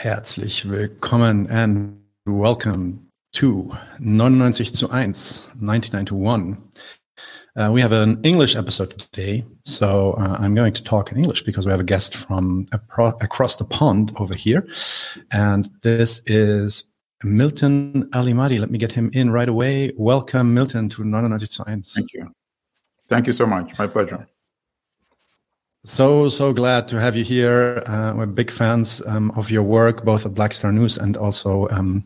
Herzlich willkommen and welcome to 99 zu 1, 99 to 1. Uh, we have an English episode today, so uh, I'm going to talk in English because we have a guest from across the pond over here. And this is Milton Allimadi. Let me get him in right away. Welcome, Milton, to 99 to 1. Thank you. Thank you so much. My pleasure. So, so glad to have you here. Uh, we're big fans um, of your work, both at Black Star News and also um,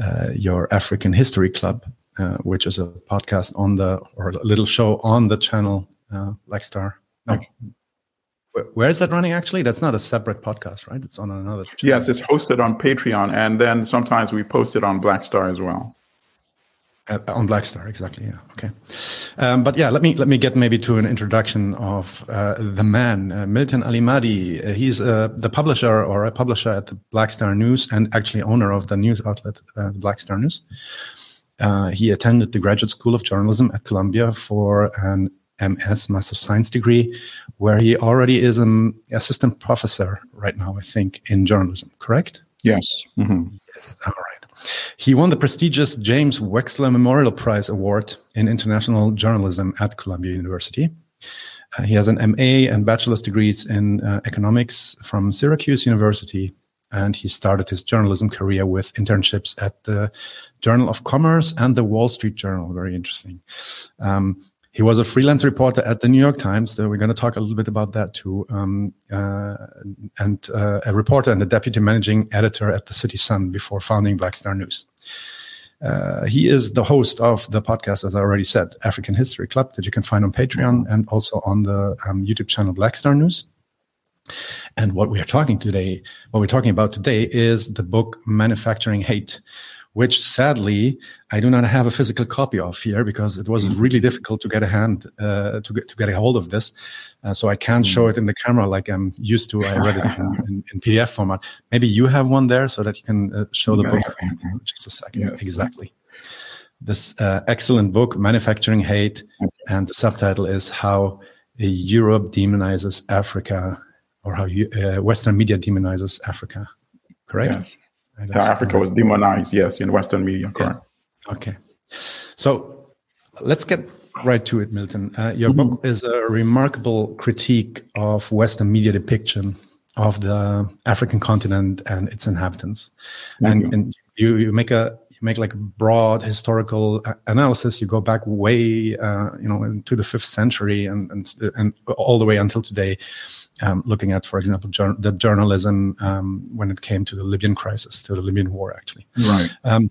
uh, your African History Club, uh, which is a podcast on the, or a little show on the channel uh, Black Star. No. Where, where is that running actually? That's not a separate podcast, right? It's on another channel. Yes, it's hosted on Patreon, and then sometimes we post it on Black Star as well. Uh, on Blackstar, exactly. Yeah. Okay. Um, but yeah, let me let me get maybe to an introduction of uh, the man, uh, Milton Allimadi. Uh, he's uh, the publisher or a publisher at the Blackstar News and actually owner of the news outlet, uh, Blackstar News. he attended the Graduate School of Journalism at Columbia for an MS, Master of Science degree, where he already is an assistant professor right now, I think, in journalism. Correct? Yes. Mm-hmm. Yes. All right. He won the prestigious James Wechsler Memorial Prize Award in International Journalism at Columbia University. Uh, he has an MA and bachelor's degrees in uh, economics from Syracuse University, and he started his journalism career with internships at the Journal of Commerce and the Wall Street Journal. Very interesting. Um, he was a freelance reporter at the New York Times. So we're going to talk a little bit about that too. Um, uh, and uh, a reporter and a deputy managing editor at the City Sun before founding Black Star News. Uh, he is the host of the podcast, as I already said, African History Club, that you can find on Patreon and also on the um, YouTube channel Black Star News. And what we are talking today, what we're talking about today, is the book Manufacturing Hate, which sadly I do not have a physical copy of here because it was mm. really difficult to get a hand uh, to get to get a hold of this. Uh, so I can't show mm. it in the camera like I'm used to. I read it in, in, in PDF format. Maybe you have one there so that you can uh, show the book. Just a second. Yes. Exactly. This uh, excellent book, Manufacturing Hate, and the subtitle is How Europe Demonizes Africa, or how uh, Western media demonizes Africa. Correct. Africa was demonized, yes, in Western media, correct. Yeah. Okay. So let's get right to it, Milton. Uh, your mm-hmm. book is a remarkable critique of Western media depiction of the African continent and its inhabitants. and, you. and you, you make a you make like a broad historical analysis. You go back way, uh, you know, into the fifth century and, and and all the way until today, um, looking at, for example, jur- the journalism um, when it came to the Libyan crisis, to the Libyan war, actually. Right. Um,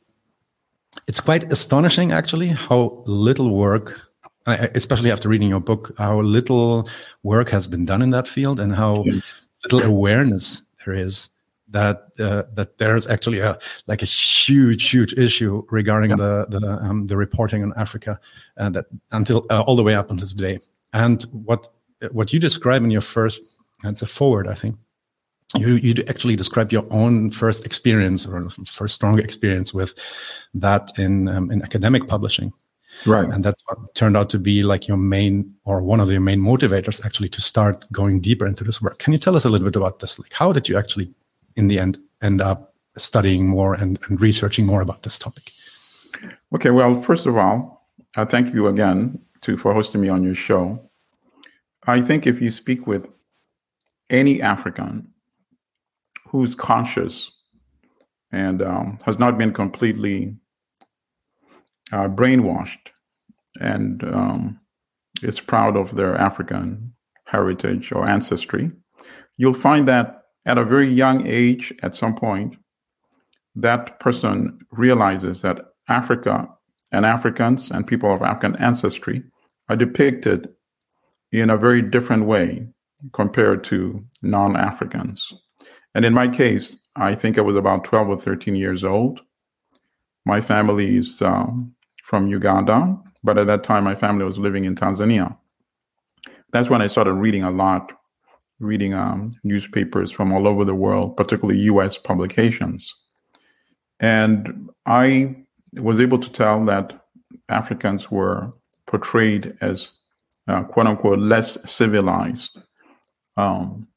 it's quite astonishing, actually, how little work, especially after reading your book, how little work has been done in that field and how yes. little awareness there is that uh, that there's actually a like a huge huge issue regarding yeah. the the um, the reporting on Africa uh, that until uh, all the way up until today. And what what you describe in your first it's a forward, I think. You you actually describe your own first experience or first strong experience with that in um, in academic publishing, right? And that turned out to be like your main or one of your main motivators actually to start going deeper into this work. Can you tell us a little bit about this? Like, how did you actually, in the end, end up studying more and, and researching more about this topic? Okay, well, first of all, uh, thank you again to for hosting me on your show. I think if you speak with any African who's conscious and um, has not been completely uh, brainwashed and um, is proud of their African heritage or ancestry, you'll find that at a very young age, at some point, that person realizes that Africa and Africans and people of African ancestry are depicted in a very different way compared to non Africans. And in my case, I think I was about 12 or 13 years old. My family is um, from Uganda, but at that time, my family was living in Tanzania. That's when I started reading a lot, reading um, newspapers from all over the world, particularly US publications. And I was able to tell that Africans were portrayed as uh, quote unquote less civilized um,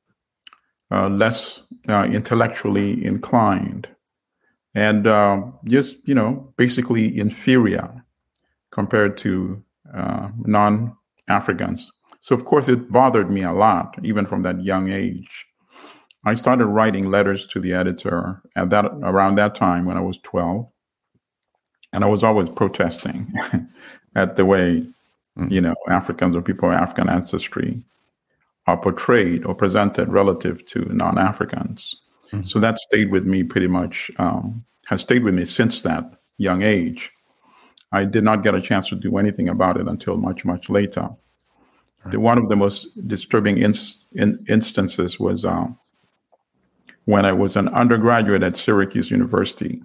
uh, less uh, intellectually inclined, and uh, just you know basically inferior compared to uh, non-Africans. So of course it bothered me a lot, even from that young age. I started writing letters to the editor at that around that time when I was 12. And I was always protesting at the way, mm. you know, Africans or people of African ancestry are portrayed or presented relative to non-Africans. Mm. So that stayed with me pretty much, um, has stayed with me since that young age. I did not get a chance to do anything about it until much, much later. The, one of the most disturbing inst- in, instances was um, when I was an undergraduate at Syracuse University.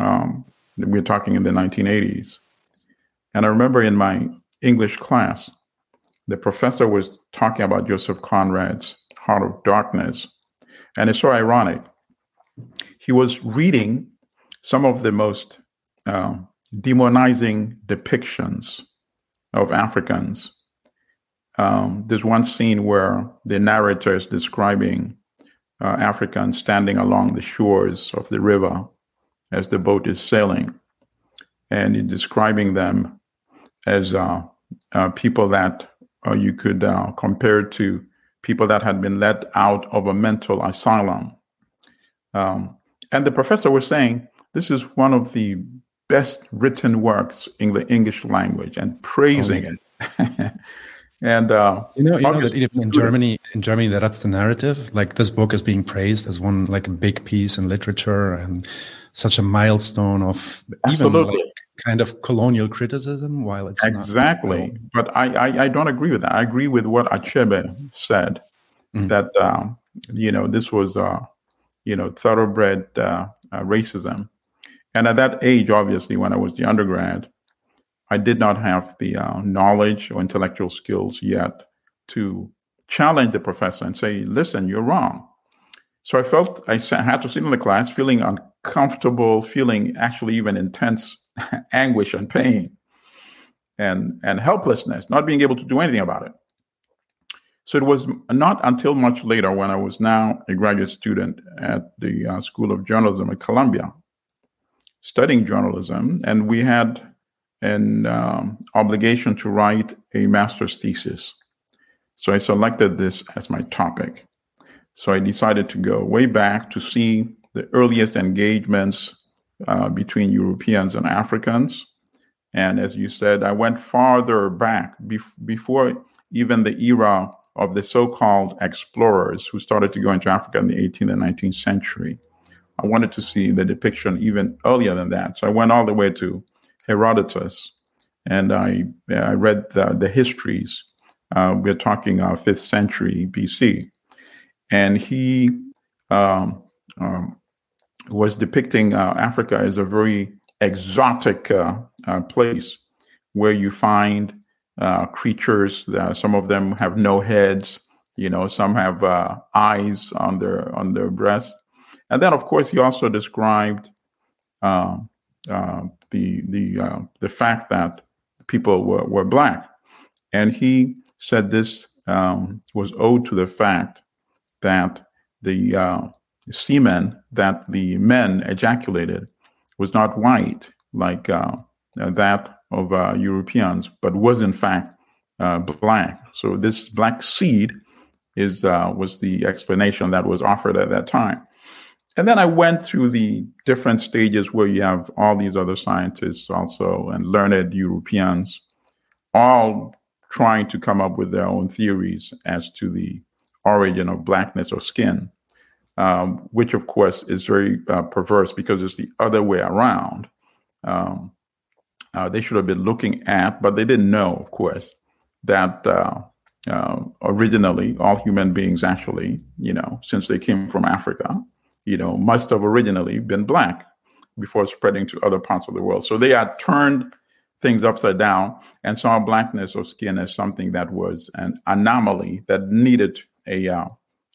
Um, we are talking in the 1980s. And I remember in my English class, the professor was talking about Joseph Conrad's Heart of Darkness. And it's so ironic. He was reading some of the most uh, demonizing depictions of Africans. Um, there's one scene where the narrator is describing uh, Africans standing along the shores of the river as the boat is sailing, and he's describing them as uh, uh, people that uh, you could uh, compare to people that had been let out of a mental asylum. Um, and the professor was saying this is one of the best written works in the English language and praising oh, it. And uh, you know, you know that in Germany, in Germany, that that's the narrative. Like this book is being praised as one like a big piece in literature and such a milestone of Absolutely. even like kind of colonial criticism. While it's exactly, but I, I, I don't agree with that. I agree with what Achebe said mm-hmm. that um, you know this was uh, you know thoroughbred uh, uh, racism, and at that age, obviously, when I was the undergrad, I did not have the uh, knowledge or intellectual skills yet to challenge the professor and say, listen, you're wrong. So I felt I had to sit in the class feeling uncomfortable, feeling actually even intense anguish and pain and, and helplessness, not being able to do anything about it. So it was not until much later when I was now a graduate student at the uh, School of Journalism at Columbia, studying journalism, and we had an um, obligation to write a master's thesis. So I selected this as my topic. So I decided to go way back to see the earliest engagements uh, between Europeans and Africans. And as you said, I went farther back bef- before even the era of the so called explorers who started to go into Africa in the 18th and 19th century. I wanted to see the depiction even earlier than that. So I went all the way to Herodotus, and I, I read the, the histories. Uh, we're talking uh, fifth century BC, and he um, um, was depicting uh, Africa as a very exotic uh, uh, place where you find uh, creatures. That some of them have no heads. You know, some have eyes on their on their breast, and then of course he also described. Um, uh, the the uh, the fact that people were, were black, and he said this um, was owed to the fact that the uh, semen that the men ejaculated was not white like uh, that of uh, Europeans, but was in fact uh, black. So this black seed is was the explanation that was offered at that time. And then I went through the different stages where you have all these other scientists also and learned Europeans all trying to come up with their own theories as to the origin of blackness or skin, um, which of course is very uh, perverse because it's the other way around. Um, uh, they should have been looking at, but they didn't know, of course, that uh, uh originally all human beings actually, you know, since they came from Africa, you know, must have originally been black before spreading to other parts of the world. So they had turned things upside down and saw blackness of skin as something that was an anomaly that needed a uh,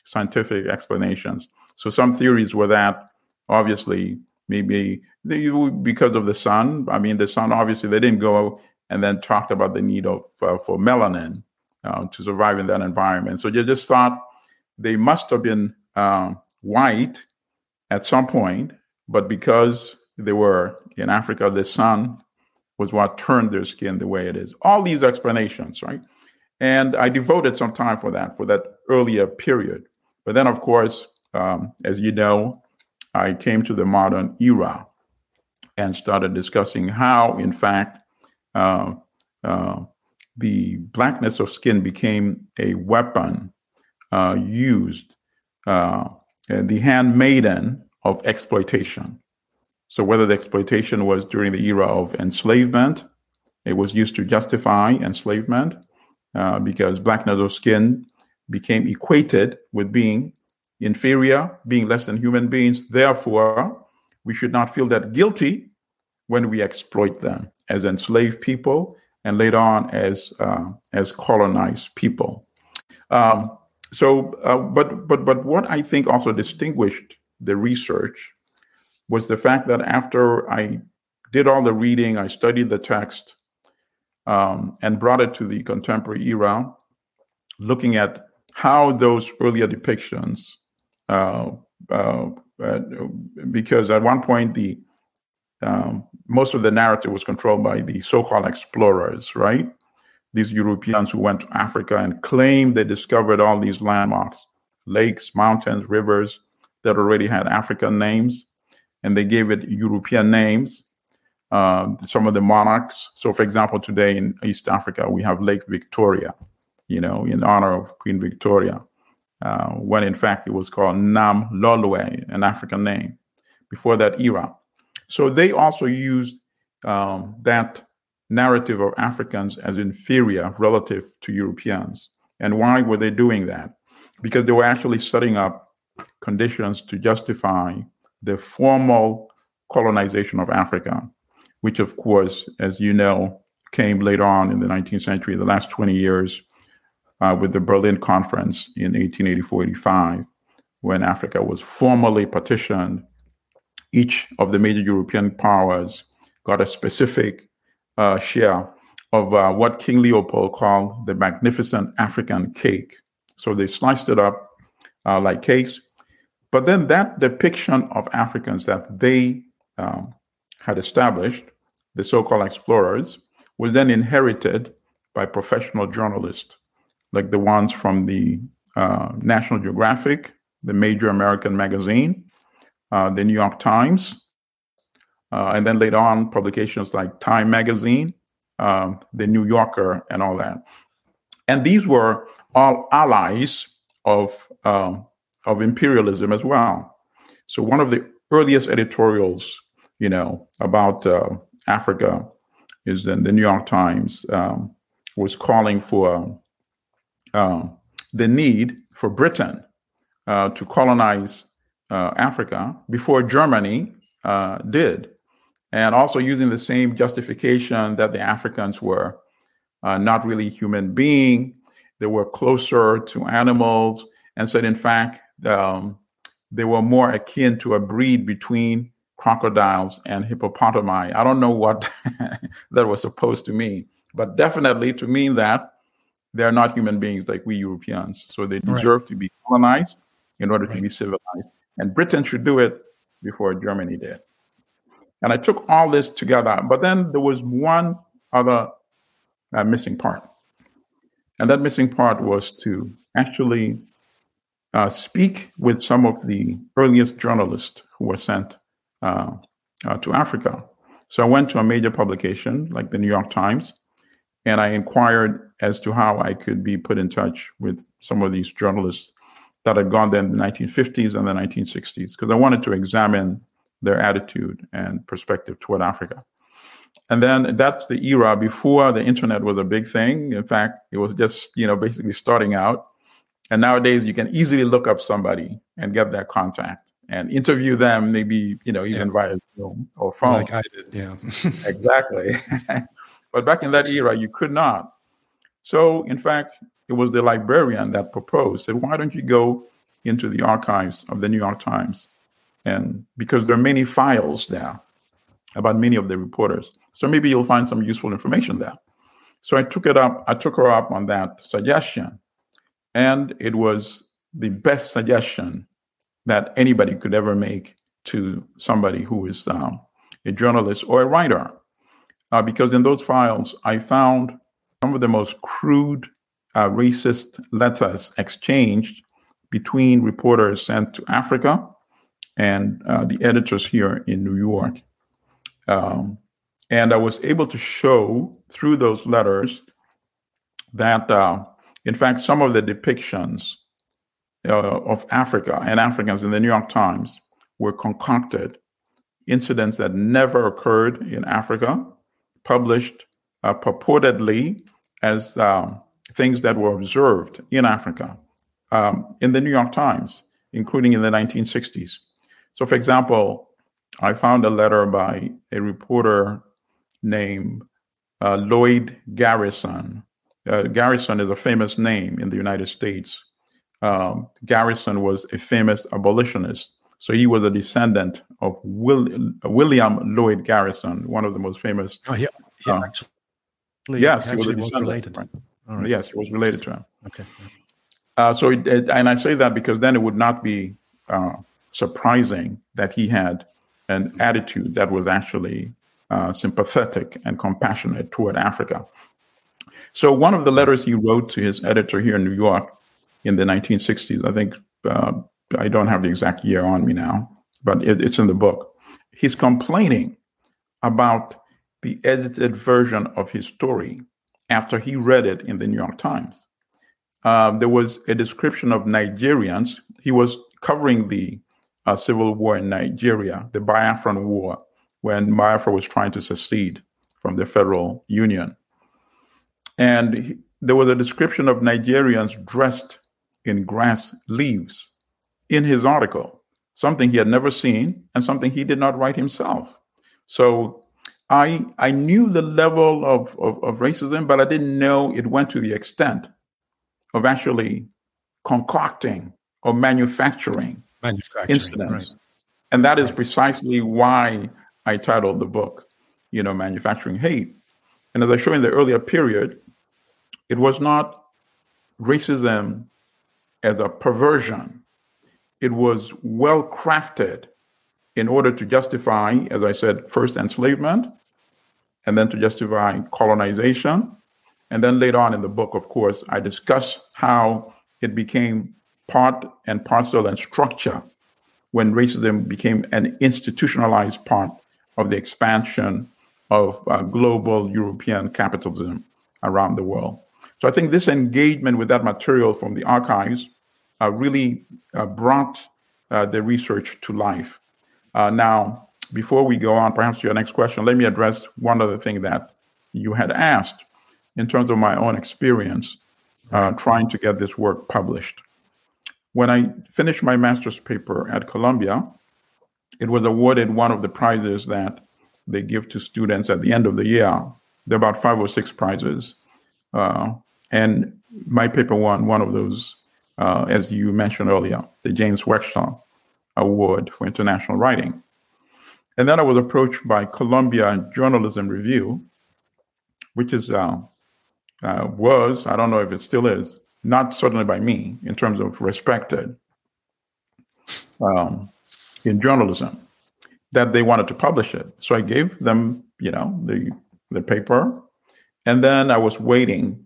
scientific explanations. So some theories were that obviously maybe they, because of the sun. I mean, the sun obviously they didn't go and then talked about the need of uh, for melanin uh, to survive in that environment. So you just thought they must have been um, white at some point, but because they were in Africa, the sun was what turned their skin the way it is. All these explanations, right? And I devoted some time for that, for that earlier period. But then, of course, um, as you know, I came to the modern era and started discussing how, in fact, uh, uh, the blackness of skin became a weapon uh, used, uh, the handmaiden of exploitation. So, whether the exploitation was during the era of enslavement, it was used to justify enslavement uh, because blackness of skin became equated with being inferior, being less than human beings. Therefore, we should not feel that guilty when we exploit them as enslaved people and later on as uh, as colonized people. Um, so, uh, but but but what I think also distinguished the research was the fact that after I did all the reading, I studied the text, um, and brought it to the contemporary era, looking at how those earlier depictions, uh, uh, uh, because at one point the um, most of the narrative was controlled by the so-called explorers, right? These Europeans who went to Africa and claimed they discovered all these landmarks, lakes, mountains, rivers that already had African names, and they gave it European names. Uh, some of the monarchs. So, for example, today in East Africa, we have Lake Victoria, you know, in honor of Queen Victoria, uh, when in fact it was called Nam Lolwe, an African name, before that era. So they also used um, that narrative of Africans as inferior relative to Europeans. And why were they doing that? Because they were actually setting up conditions to justify the formal colonization of Africa, which, of course, as you know, came later on in the 19th century, the last 20 years, uh, with the Berlin Conference in 1884 85, when Africa was formally partitioned each of the major European powers got a specific uh, share of uh, what King Leopold called the magnificent African cake. So they sliced it up uh, like cakes. But then that depiction of Africans that they um, had established, the so called explorers, was then inherited by professional journalists, like the ones from the uh, National Geographic, the major American magazine, uh, the New York Times, uh, and then later on publications like Time Magazine, um, the New Yorker, and all that. And these were all allies of um, of imperialism as well. So one of the earliest editorials, you know, about uh, Africa is in the New York Times um, was calling for um, the need for Britain uh, to colonize uh, Africa before Germany uh, did, and also using the same justification that the Africans were uh, not really human being, they were closer to animals, and said in fact um, they were more akin to a breed between crocodiles and hippopotami. I don't know what that was supposed to mean, but definitely to mean that they're not human beings like we Europeans. So they deserve right. to be colonized in order right. to be civilized. And Britain should do it before Germany did. And I took all this together, but then there was one other uh, missing part. And that missing part was to actually uh, speak with some of the earliest journalists who were sent uh, uh to Africa. So I went to a major publication like the New York Times, and I inquired as to how I could be put in touch with some of these journalists that had gone there in the 1950s and the 1960s because I wanted to examine their attitude and perspective toward Africa. And then that's the era before the internet was a big thing. In fact, it was just, you know, basically starting out. And nowadays you can easily look up somebody and get their contact and interview them, maybe, you know, even yeah. via Zoom or phone. Like I did, yeah. exactly. but back in that era, you could not. So, in fact, it was the librarian that proposed, said, why don't you go into the archives of the New York Times? And because there are many files there about many of the reporters. So maybe you'll find some useful information there. So I took it up, I took her up on that suggestion. And it was the best suggestion that anybody could ever make to somebody who is um, a journalist or a writer. Uh, because in those files, I found some of the most crude uh, racist letters exchanged between reporters sent to Africa and uh, the editors here in New York. Um, and I was able to show through those letters that, uh, in fact, some of the depictions uh, of Africa and Africans in the New York Times were concocted incidents that never occurred in Africa, published uh, purportedly as um, things that were observed in Africa um, in the New York Times, including in the 1960s. So, for example, I found a letter by a reporter named uh, Lloyd Garrison. Uh, Garrison is a famous name in the United States. Um, Garrison was a famous abolitionist. So he was a descendant of Will, William Lloyd Garrison, one of the most famous. Oh, yeah. yeah uh, actually, yes, actually he was, was related. Right? Right. Yes, he was related to him. Okay. Uh, so, it, it, and I say that because then it would not be uh, surprising that he had an attitude that was actually uh, sympathetic and compassionate toward Africa. So, one of the letters he wrote to his editor here in New York in the 1960s, I think uh, I don't have the exact year on me now, but it, it's in the book. He's complaining about the edited version of his story after he read it in the New York Times. Um, there was a description of Nigerians. He was covering the uh, civil war in Nigeria, the Biafran War, when Biafra was trying to secede from the federal union. And he, there was a description of Nigerians dressed in grass leaves in his article, something he had never seen and something he did not write himself. So I I knew the level of, of, of racism, but I didn't know it went to the extent of actually concocting or manufacturing, manufacturing incidents. Right. And that is precisely why I titled the book, you know, Manufacturing Hate. And as I show in the earlier period, it was not racism as a perversion. It was well crafted in order to justify, as I said, first enslavement, and then to justify colonization. And then later on in the book, of course, I discuss how it became part and parcel and structure when racism became an institutionalized part of the expansion of uh, global European capitalism around the world. So I think this engagement with that material from the archives uh, really uh, brought uh, the research to life. Uh, now, before we go on, perhaps to your next question, let me address one other thing that you had asked in terms of my own experience uh, trying to get this work published. When I finished my master's paper at Columbia, it was awarded one of the prizes that they give to students at the end of the year. There are about five or six prizes. Uh, and my paper won one of those, uh, as you mentioned earlier, the James Wechsler Award for International Writing. And then I was approached by Columbia Journalism Review, which is uh, uh, was I don't know if it still is not certainly by me in terms of respected um, in journalism that they wanted to publish it. So I gave them, you know, the the paper, and then I was waiting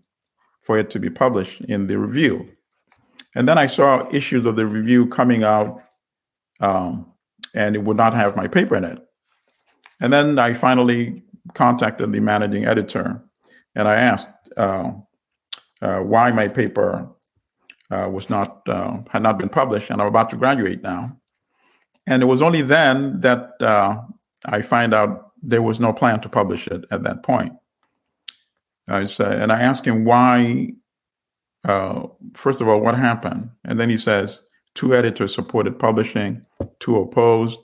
for it to be published in the review. And then I saw issues of the review coming out um, and it would not have my paper in it. And then I finally contacted the managing editor and I asked uh, uh, why my paper uh, was not uh, had not been published, and I'm about to graduate now. And it was only then that uh, I find out there was no plan to publish it at that point. I said, and I asked him why. Uh, first of all, what happened? And then he says, Two editors supported publishing, two opposed,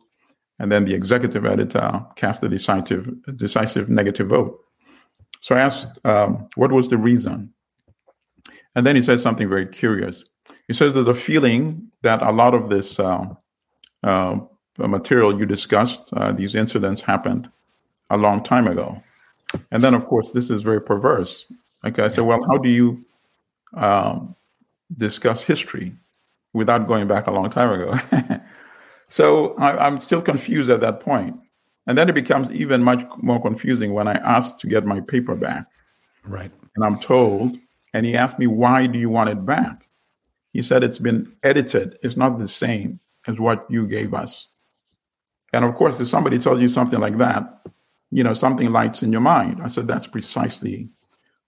and then the executive editor cast a decisive, decisive negative vote. So I asked, um, what was the reason? And then he says something very curious. He says there's a feeling that a lot of this uh, uh, material you discussed, uh, these incidents happened a long time ago. And then, of course, this is very perverse. Like I said, well, how do you um, discuss history? Without going back a long time ago. so I, I'm still confused at that point. And then it becomes even much more confusing when I ask to get my paper back. Right. And I'm told, and he asked me, why do you want it back? He said, it's been edited. It's not the same as what you gave us. And of course, if somebody tells you something like that, you know, something lights in your mind. I said, that's precisely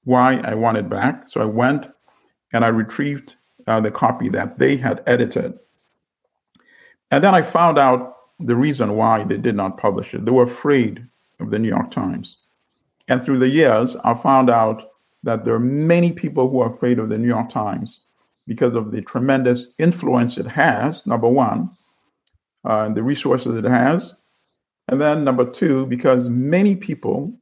why I want it back. So I went and I retrieved uh, the copy that they had edited. And then I found out the reason why they did not publish it. They were afraid of the New York Times. And through the years, I found out that there are many people who are afraid of the New York Times because of the tremendous influence it has, number one, uh, and the resources it has. And then number two, because many people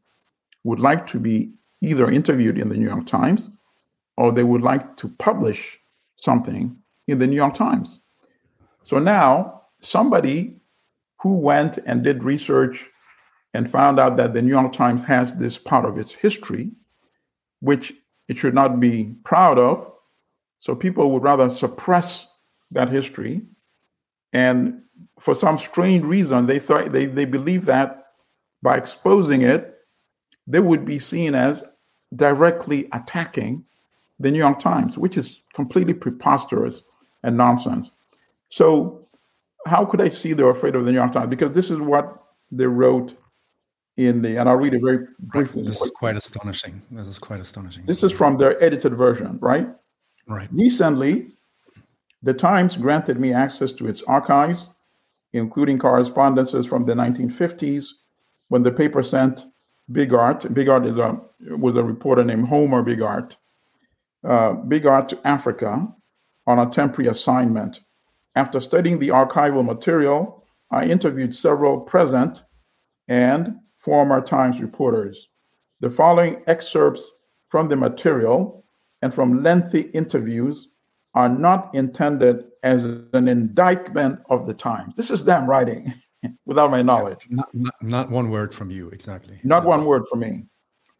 would like to be either interviewed in the New York Times or they would like to publish something in the New York Times. So now somebody who went and did research and found out that the New York Times has this part of its history, which it should not be proud of. So people would rather suppress that history. And for some strange reason, they thought they, they believe that by exposing it, they would be seen as directly attacking the New York Times, which is completely preposterous and nonsense. So, how could I see they're afraid of the New York Times? Because this is what they wrote in the, and I'll read it very briefly. This is quite astonishing. This is quite astonishing. This is from their edited version, right? Right. Recently, the Times granted me access to its archives, including correspondences from the 1950s when the paper sent Bigart. Bigart is a was a reporter named Homer Bigart. Uh, Bigart to Africa on a temporary assignment. After studying the archival material, I interviewed several present and former Times reporters. The following excerpts from the material and from lengthy interviews are not intended as an indictment of the Times. This is them writing. without my knowledge. Not, not, not, one word from you, exactly. Not one word from me.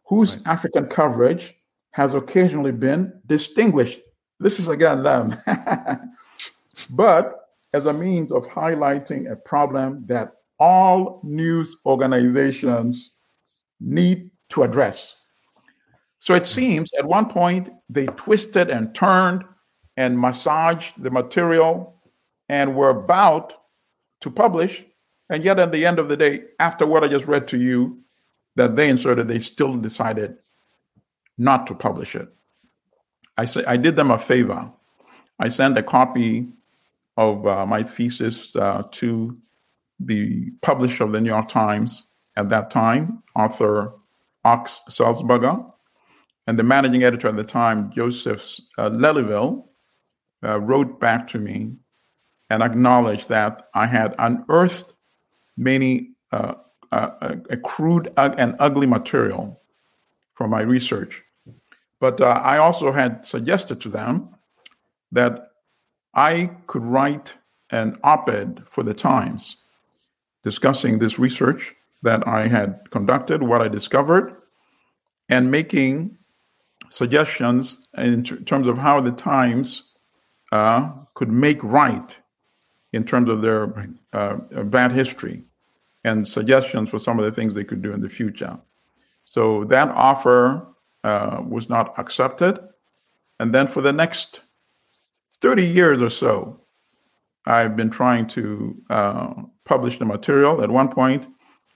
Whose right. African coverage has occasionally been distinguished. This is again them. but as a means of highlighting a problem that all news organizations need to address. So it seems at one point they twisted and turned and massaged the material and were about to publish and yet, at the end of the day, after what I just read to you, that they inserted, they still decided not to publish it. I say I did them a favor. I sent a copy of uh, my thesis uh, to the publisher of the New York Times at that time, Arthur Ochs Sulzberger, and the managing editor at the time, Joseph uh, uh, wrote back to me and acknowledged that I had unearthed many uh, uh, a crude and ugly material from my research. But uh, I also had suggested to them that I could write an op ed for the Times discussing this research that I had conducted, what I discovered, and making suggestions in t- terms of how the Times uh, could make right in terms of their uh, bad history and suggestions for some of the things they could do in the future. So that offer uh, was not accepted. And then for the next 30 years or so, I've been trying to uh, publish the material. At one point,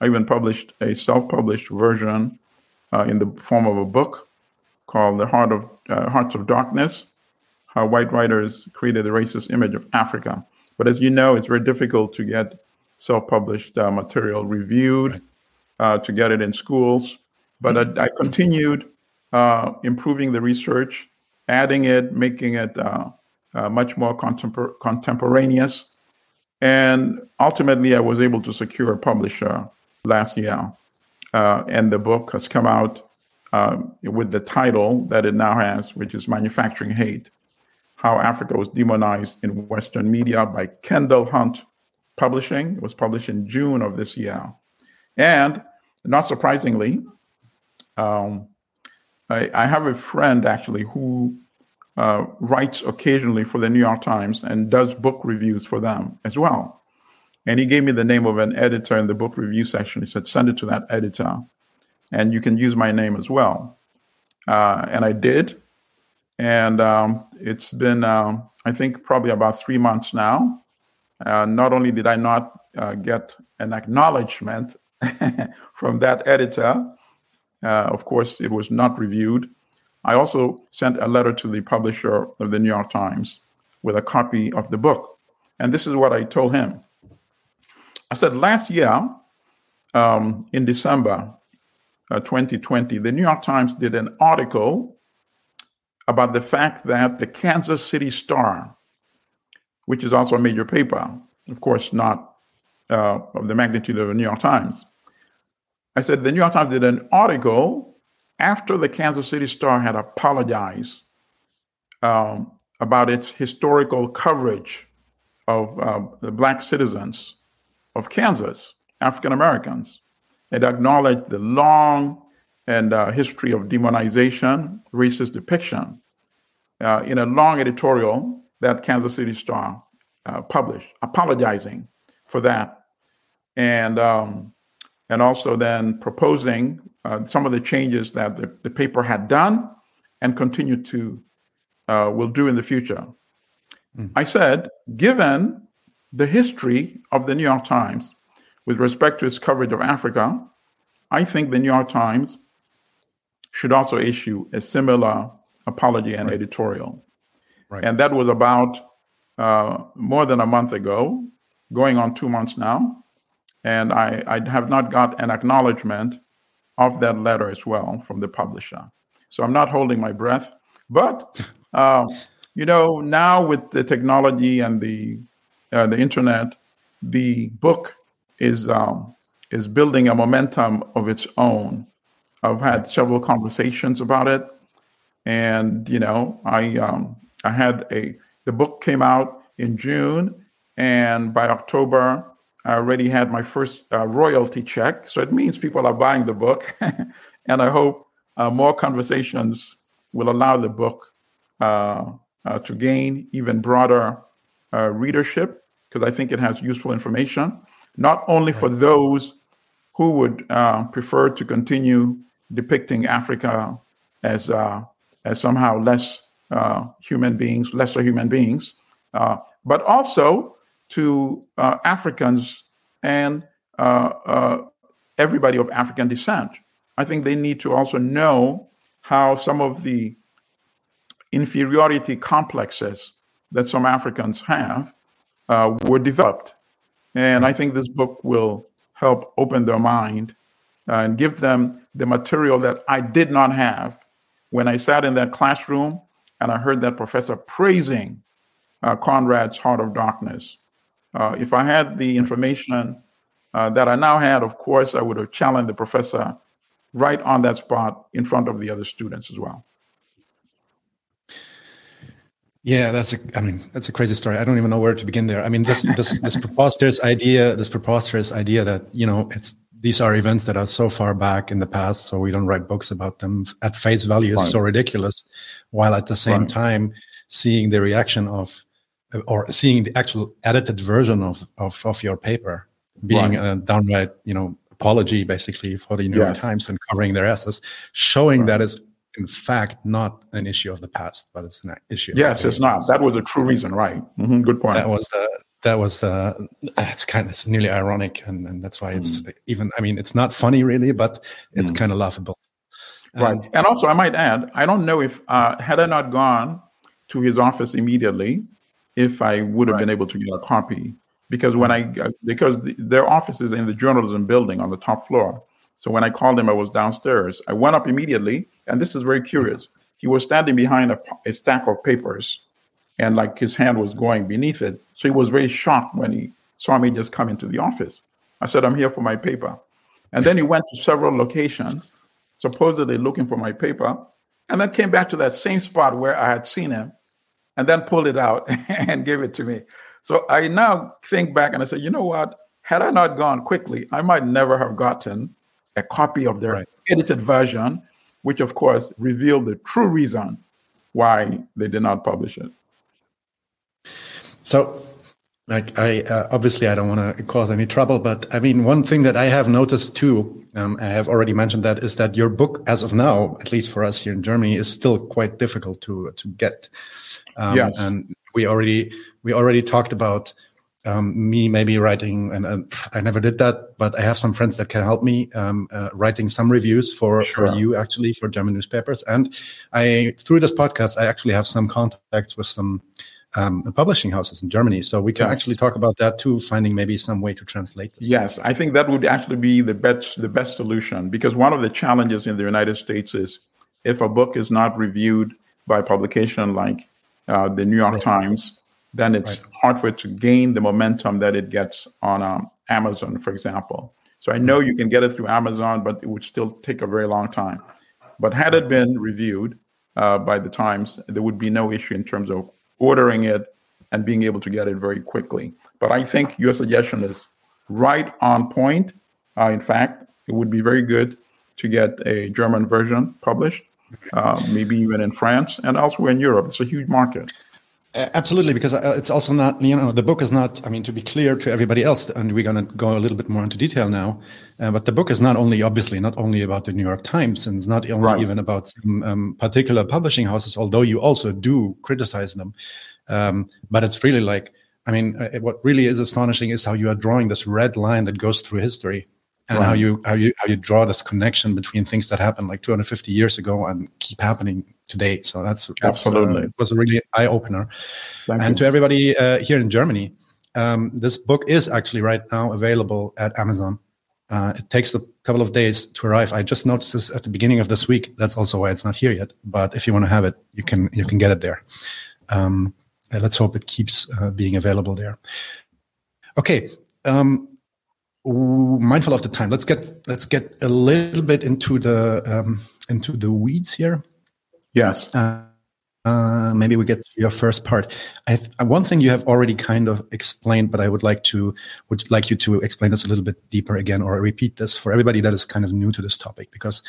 I even published a self published version uh, in the form of a book called The Heart of, uh, Hearts of Darkness How White Writers Created the Racist Image of Africa. But as you know, it's very difficult to get self-published uh, material reviewed right. uh, to get it in schools. But I, I continued uh, improving the research, adding it, making it uh, uh, much more contempor- contemporaneous, and ultimately I was able to secure a publisher last year, uh, and the book has come out with the title that it now has, which is "Manufacturing Hate." How Africa was demonized in Western media by Kendall Hunt Publishing. It was published in June of this year. And not surprisingly, um, I, I, have a friend actually who uh, writes occasionally for the New York Times and does book reviews for them as well. And he gave me the name of an editor in the book review section. He said, send it to that editor, and you can use my name as well. Uh, and I did. And um, it's been, um, I think, probably about three months now. Uh, not only did I not uh, get an acknowledgement from that editor, uh, of course, it was not reviewed. I also sent a letter to the publisher of the New York Times with a copy of the book. And this is what I told him. I said, last year, um, in December uh, 2020, the New York Times did an article about the fact that the Kansas City Star, which is also a major paper, of course, not uh, of the magnitude of the New York Times. I said the New York Times did an article after the Kansas City Star had apologized um, about its historical coverage of uh, the Black citizens of Kansas, African Americans. It acknowledged the long and uh, history of demonization, racist depiction, uh, in a long editorial that Kansas City Star uh, published, apologizing for that, and um, and also then proposing uh, some of the changes that the, the, paper had done and continue to uh, will do in the future. Mm. I said, given the history of the New York Times with respect to its coverage of Africa, I think the New York Times should also issue a similar apology and right. editorial. Right. And that was about uh, more than a month ago, going on two months now. And I, I have not got an acknowledgement of that letter as well from the publisher. So I'm not holding my breath. But, uh, you know, now with the technology and the, uh, the internet, the book is, um, is building a momentum of its own. I've had several conversations about it. And, you know, I, um, I had a, the book came out in June, and by October, I already had my first uh, royalty check. So it means people are buying the book. and I hope uh, more conversations will allow the book uh, uh to gain even broader uh, readership because I think it has useful information, not only for those who would uh, prefer to continue depicting Africa as, as somehow less human beings, lesser human beings, but also to uh, Africans and uh, uh, everybody of African descent. I think they need to also know how some of the inferiority complexes that some Africans have uh, were developed. And I think this book will help open their mind and give them the material that I did not have when I sat in that classroom and I heard that professor praising uh, Conrad's Heart of Darkness. Uh, if I had the information uh, that I now had, of course, I would have challenged the professor right on that spot in front of the other students as well. Yeah, that's a. I mean, that's a crazy story. I don't even know where to begin there. I mean, this this this preposterous idea, this preposterous idea that you know, it's these are events that are so far back in the past, so we don't write books about them at face value is so ridiculous. While at the same right. time, seeing the reaction of or seeing the actual edited version of of, of your paper being right. a downright you know apology basically for the new yes. york times and covering their asses showing right. that is in fact not an issue of the past but it's an issue yes it's not that was a true reason right mm-hmm. good point that was the that was uh it's kind of it's nearly ironic and, and that's why it's mm. even i mean it's not funny really but it's mm. kind of laughable right and, and also i might add i don't know if uh had i not gone to his office immediately if I would have right. been able to get a copy. Because when mm. I uh, because the, their office is in the journalism building on the top floor. So when I called him, I was downstairs. I went up immediately, and this is very curious. He was standing behind a, a stack of papers, and like his hand was going beneath it. So he was very shocked when he saw me just come into the office. I said, "I'm here for my paper," and then he went to several locations, supposedly looking for my paper, and then came back to that same spot where I had seen him and then pulled it out and gave it to me. So I now think back and I say, you know what? Had I not gone quickly, I might never have gotten a copy of their right. edited version, which of course revealed the true reason why they did not publish it. So, like, I uh, obviously I don't want to cause any trouble, but I mean, one thing that I have noticed too, um, I have already mentioned that, is that your book, as of now, at least for us here in Germany, is still quite difficult to to get. Um, yes. and we already we already talked about um, me maybe writing, and, and, I never did that, but I have some friends that can help me um, uh, writing some reviews for sure. for you actually for German newspapers. And I through this podcast, I actually have some contacts with some um, publishing houses in Germany, so we can actually talk about that too, finding maybe some way to translate this. Yes, I think that would actually be the best the best solution because one of the challenges in the United States is if a book is not reviewed by publication like uh, the New York right. Times then it's right. hard for it to gain the momentum that it gets on um, Amazon, for example. So I know you can get it through Amazon, but it would still take a very long time. But had it been reviewed uh, by the Times, there would be no issue in terms of ordering it and being able to get it very quickly. But I think your suggestion is right on point. Uh, in fact, it would be very good to get a German version published, uh, maybe even in France and elsewhere in Europe. It's a huge market. Absolutely, because uh, it's also not, you know, the book is not, I mean, to be clear to everybody else, and we're going to go a little bit more into detail now, uh, but the book is not only, obviously, not only about the New York Times, and it's not only right. even about some um, particular publishing houses, although you also do criticize them. Um, but it's really like, I mean, uh, what really is astonishing is how you are drawing this red line that goes through history and right. how you how you how you draw this connection between things that happened like 250 years ago and keep happening today. So that's, that's absolutely uh, it was a really eye opener. and you. to everybody uh, here in Germany, um, this book is actually right now available at Amazon. Uh, it takes a couple of days to arrive. I just noticed this at the beginning of this week. That's also why it's not here yet. But if you want to have it, you can you can get it there. Um, let's hope it keeps uh, being available there. Okay. Um, mindful of the time, let's get let's get a little bit into the um, into the weeds here. Yes. Uh, uh, maybe we get to your first part. I th- uh, one thing you have already kind of explained, but I would like to would like you to explain this a little bit deeper again, or repeat this for everybody that is kind of new to this topic, because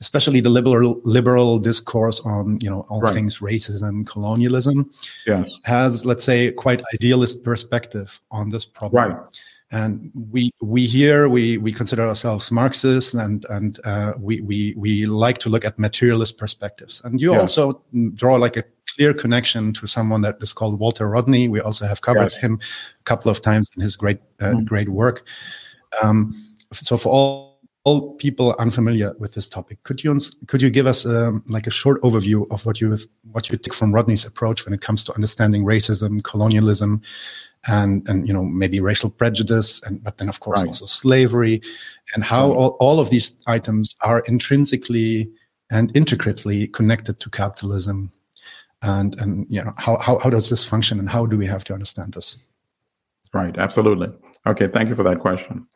especially the liberal liberal discourse on you know all right. things racism, colonialism, yes. has let's say quite idealist perspective on this problem. Right and we we here we we consider ourselves Marxists and and uh, we we we like to look at materialist perspectives. And you yeah. also draw like a clear connection to someone that is called Walter Rodney. We also have covered yes. him a couple of times in his great uh, mm. great work. Um, so for all all people unfamiliar with this topic, could you could you give us um, like a short overview of what you what you take from Rodney's approach when it comes to understanding racism, colonialism, and and you know maybe racial prejudice and but then of course right. also slavery and how right. all, all of these items are intrinsically and intricately connected to capitalism. And and you know how, how how does this function and how do we have to understand this? Right. Absolutely. Okay. Thank you for that question.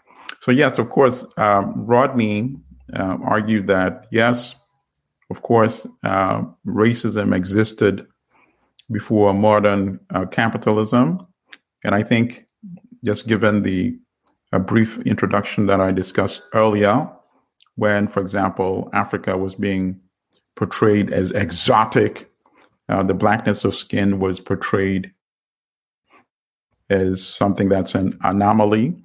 So yes of course um, rodney uh, argued that yes of course uh, racism existed before modern uh, capitalism and I think, just given the a brief introduction that I discussed earlier, when, for example, Africa was being portrayed as exotic, uh, the blackness of skin was portrayed as something that's an anomaly,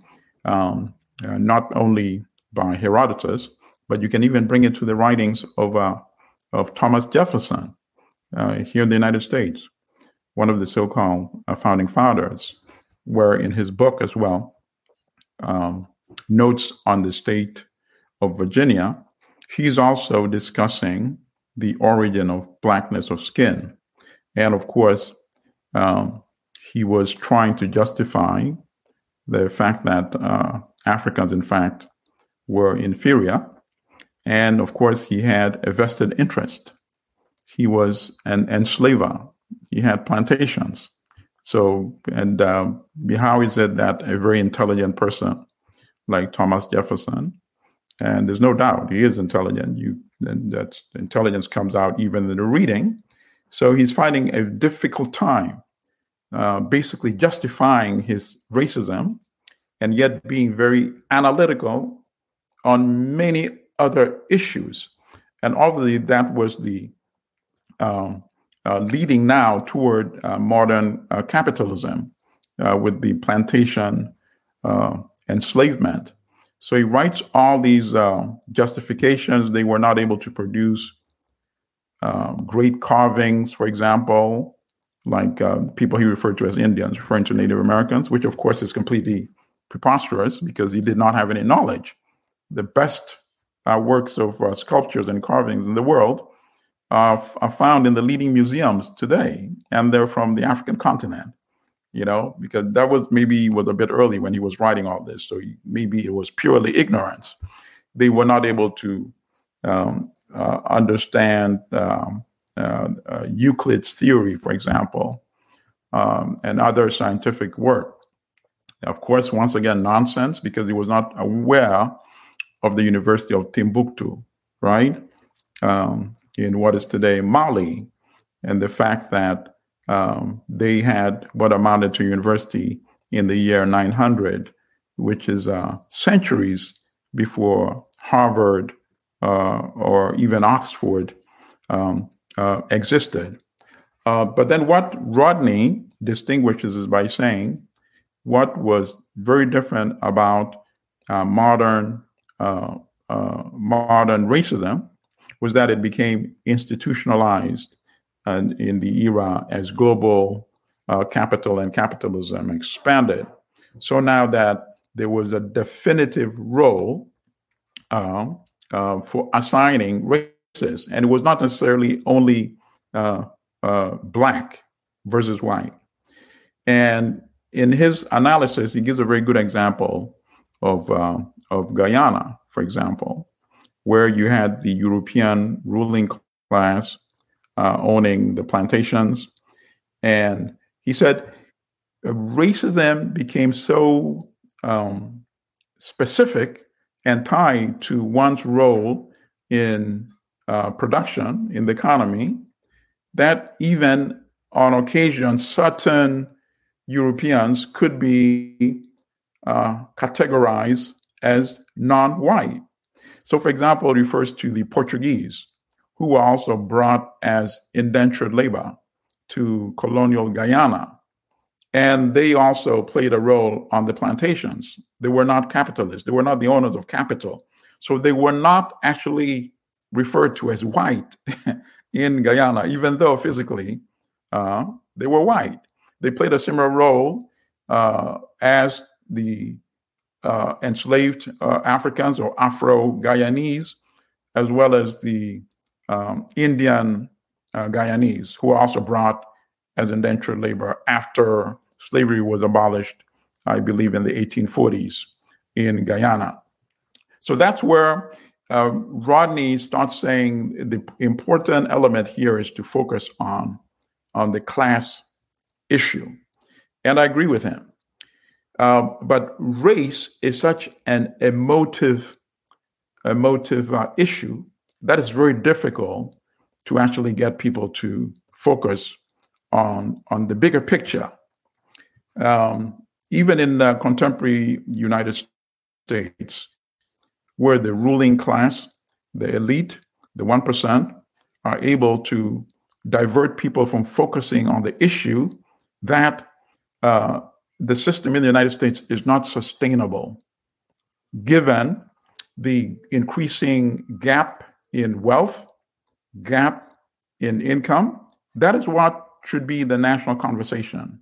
um, uh, not only by Herodotus, but you can even bring it to the writings of uh, of Thomas Jefferson uh, here in the United States, one of the so-called uh, founding fathers where in his book as well, um, Notes on the State of Virginia, he's also discussing the origin of blackness of skin. And of course, um, he was trying to justify the fact that uh, Africans, in fact, were inferior. And of course, he had a vested interest. He was an enslaver, he had plantations. So, and um, how is it that a very intelligent person like Thomas Jefferson, and there's no doubt he is intelligent, you and that intelligence comes out even in the reading. So he's finding a difficult time, uh, basically justifying his racism, and yet being very analytical on many other issues. And obviously, that was the um, leading now toward uh, modern uh, capitalism uh, with the plantation enslavement. So he writes all these justifications. They were not able to produce great carvings, for example, like people he referred to as Indians, referring to Native Americans, which of course is completely preposterous because he did not have any knowledge. The best uh, works of uh, sculptures and carvings in the world are, are found in the leading museums today, and they're from the African continent. You know, because that was maybe was a bit early when he was writing all this, so maybe it was purely ignorance. They were not able to um, uh, understand um, uh, uh, Euclid's theory, for example, um, and other scientific work. Of course, once again, nonsense because he was not aware of the University of Timbuktu, right? Um, in what is today Mali, and the fact that um, they had what amounted to university in the year 900, which is uh, centuries before Harvard uh, or even Oxford um, uh, existed. Uh, but then what Rodney distinguishes is by saying what was very different about uh, modern uh, modern racism was that it became institutionalized and in the era as global uh, capital and capitalism expanded. So now that there was a definitive role uh, uh, for assigning races, and it was not necessarily only uh, uh, black versus white. And in his analysis, he gives a very good example of, uh, of Guyana, for example, where you had the European ruling class uh, owning the plantations. And he said racism became so um, specific and tied to one's role in uh, production in the economy that even on occasion certain Europeans could be uh, categorized as non-white. So, for example, it refers to the Portuguese, who were also brought as indentured labor to colonial Guyana. And they also played a role on the plantations. They were not capitalists, they were not the owners of capital. So they were not actually referred to as white in Guyana, even though physically uh, they were white. They played a similar role uh, as the uh, enslaved uh, Africans or Afro Guyanese, as well as the um, Indian uh, Guyanese, who were also brought as indentured labor after slavery was abolished, I believe, in the 1840s in Guyana. So that's where uh, Rodney starts saying the important element here is to focus on, on the class issue. And I agree with him. Uh, but race is such an emotive, emotive uh, issue that is very difficult to actually get people to focus on on the bigger picture. Um, even in the contemporary United States, where the ruling class, the elite, the one percent, are able to divert people from focusing on the issue that uh, the system in the United States is not sustainable given the increasing gap in wealth, gap in income. That is what should be the national conversation.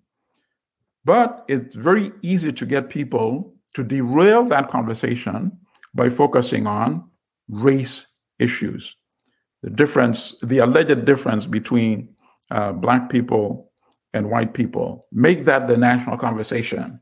But it's very easy to get people to derail that conversation by focusing on race issues. The difference, the alleged difference between uh, Black people and white people. Make that the national conversation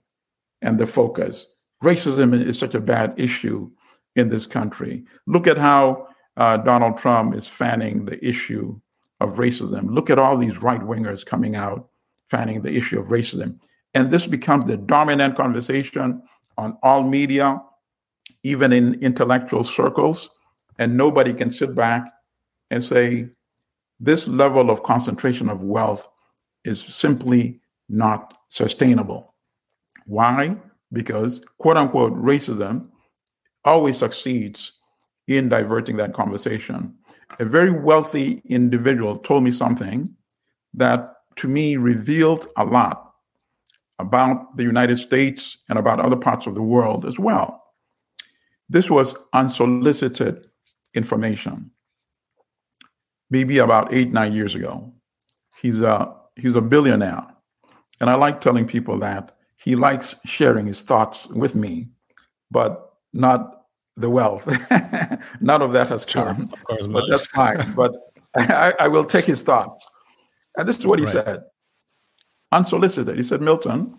and the focus. Racism is such a bad issue in this country. Look at how uh, Donald Trump is fanning the issue of racism. Look at all these right wingers coming out fanning the issue of racism. And this becomes the dominant conversation on all media, even in intellectual circles. And nobody can sit back and say, this level of concentration of wealth is simply not sustainable. Why? Because quote unquote racism always succeeds in diverting that conversation. A very wealthy individual told me something that to me revealed a lot about the United States and about other parts of the world as well. This was unsolicited information, maybe about eight, nine years ago. He's a, he's a billionaire. And I like telling people that he likes sharing his thoughts with me, but not the wealth. None of that has come. Sure, but that's fine. But I, I, will take his thoughts. And this is what he right. said unsolicited. He said, Milton,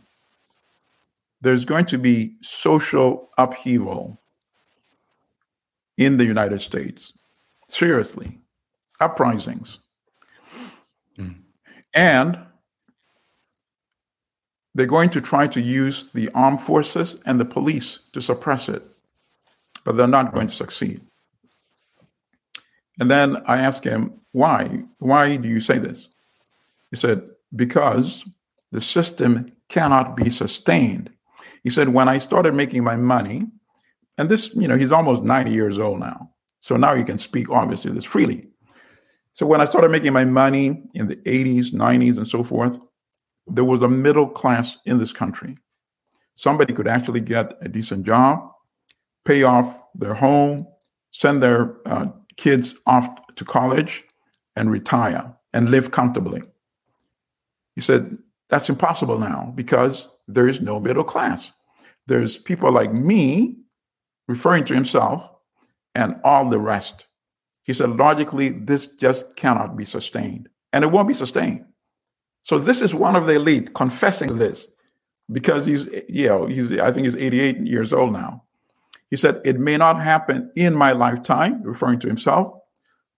there's going to be social upheaval in the United States. Seriously, uprisings. And they're going to try to use the armed forces and the police to suppress it, but they're not going to succeed. And then I asked him, why? Why do you say this? He said, because the system cannot be sustained. He said, when I started making my money, and this, you know, he's almost 90 years old now. So now he can speak, obviously, this freely. So when I started making my money in the 80s, 90s, and so forth, there was a middle class in this country. Somebody could actually get a decent job, pay off their home, send their uh, kids off to college, and retire and live comfortably. He said, That's impossible now because there is no middle class. There's people like me, referring to himself, and all the rest. He said, Logically, this just cannot be sustained, and it won't be sustained. So this is one of the elite confessing this because he's, you know, he's, I think he's 88 years old now. He said, it may not happen in my lifetime, referring to himself,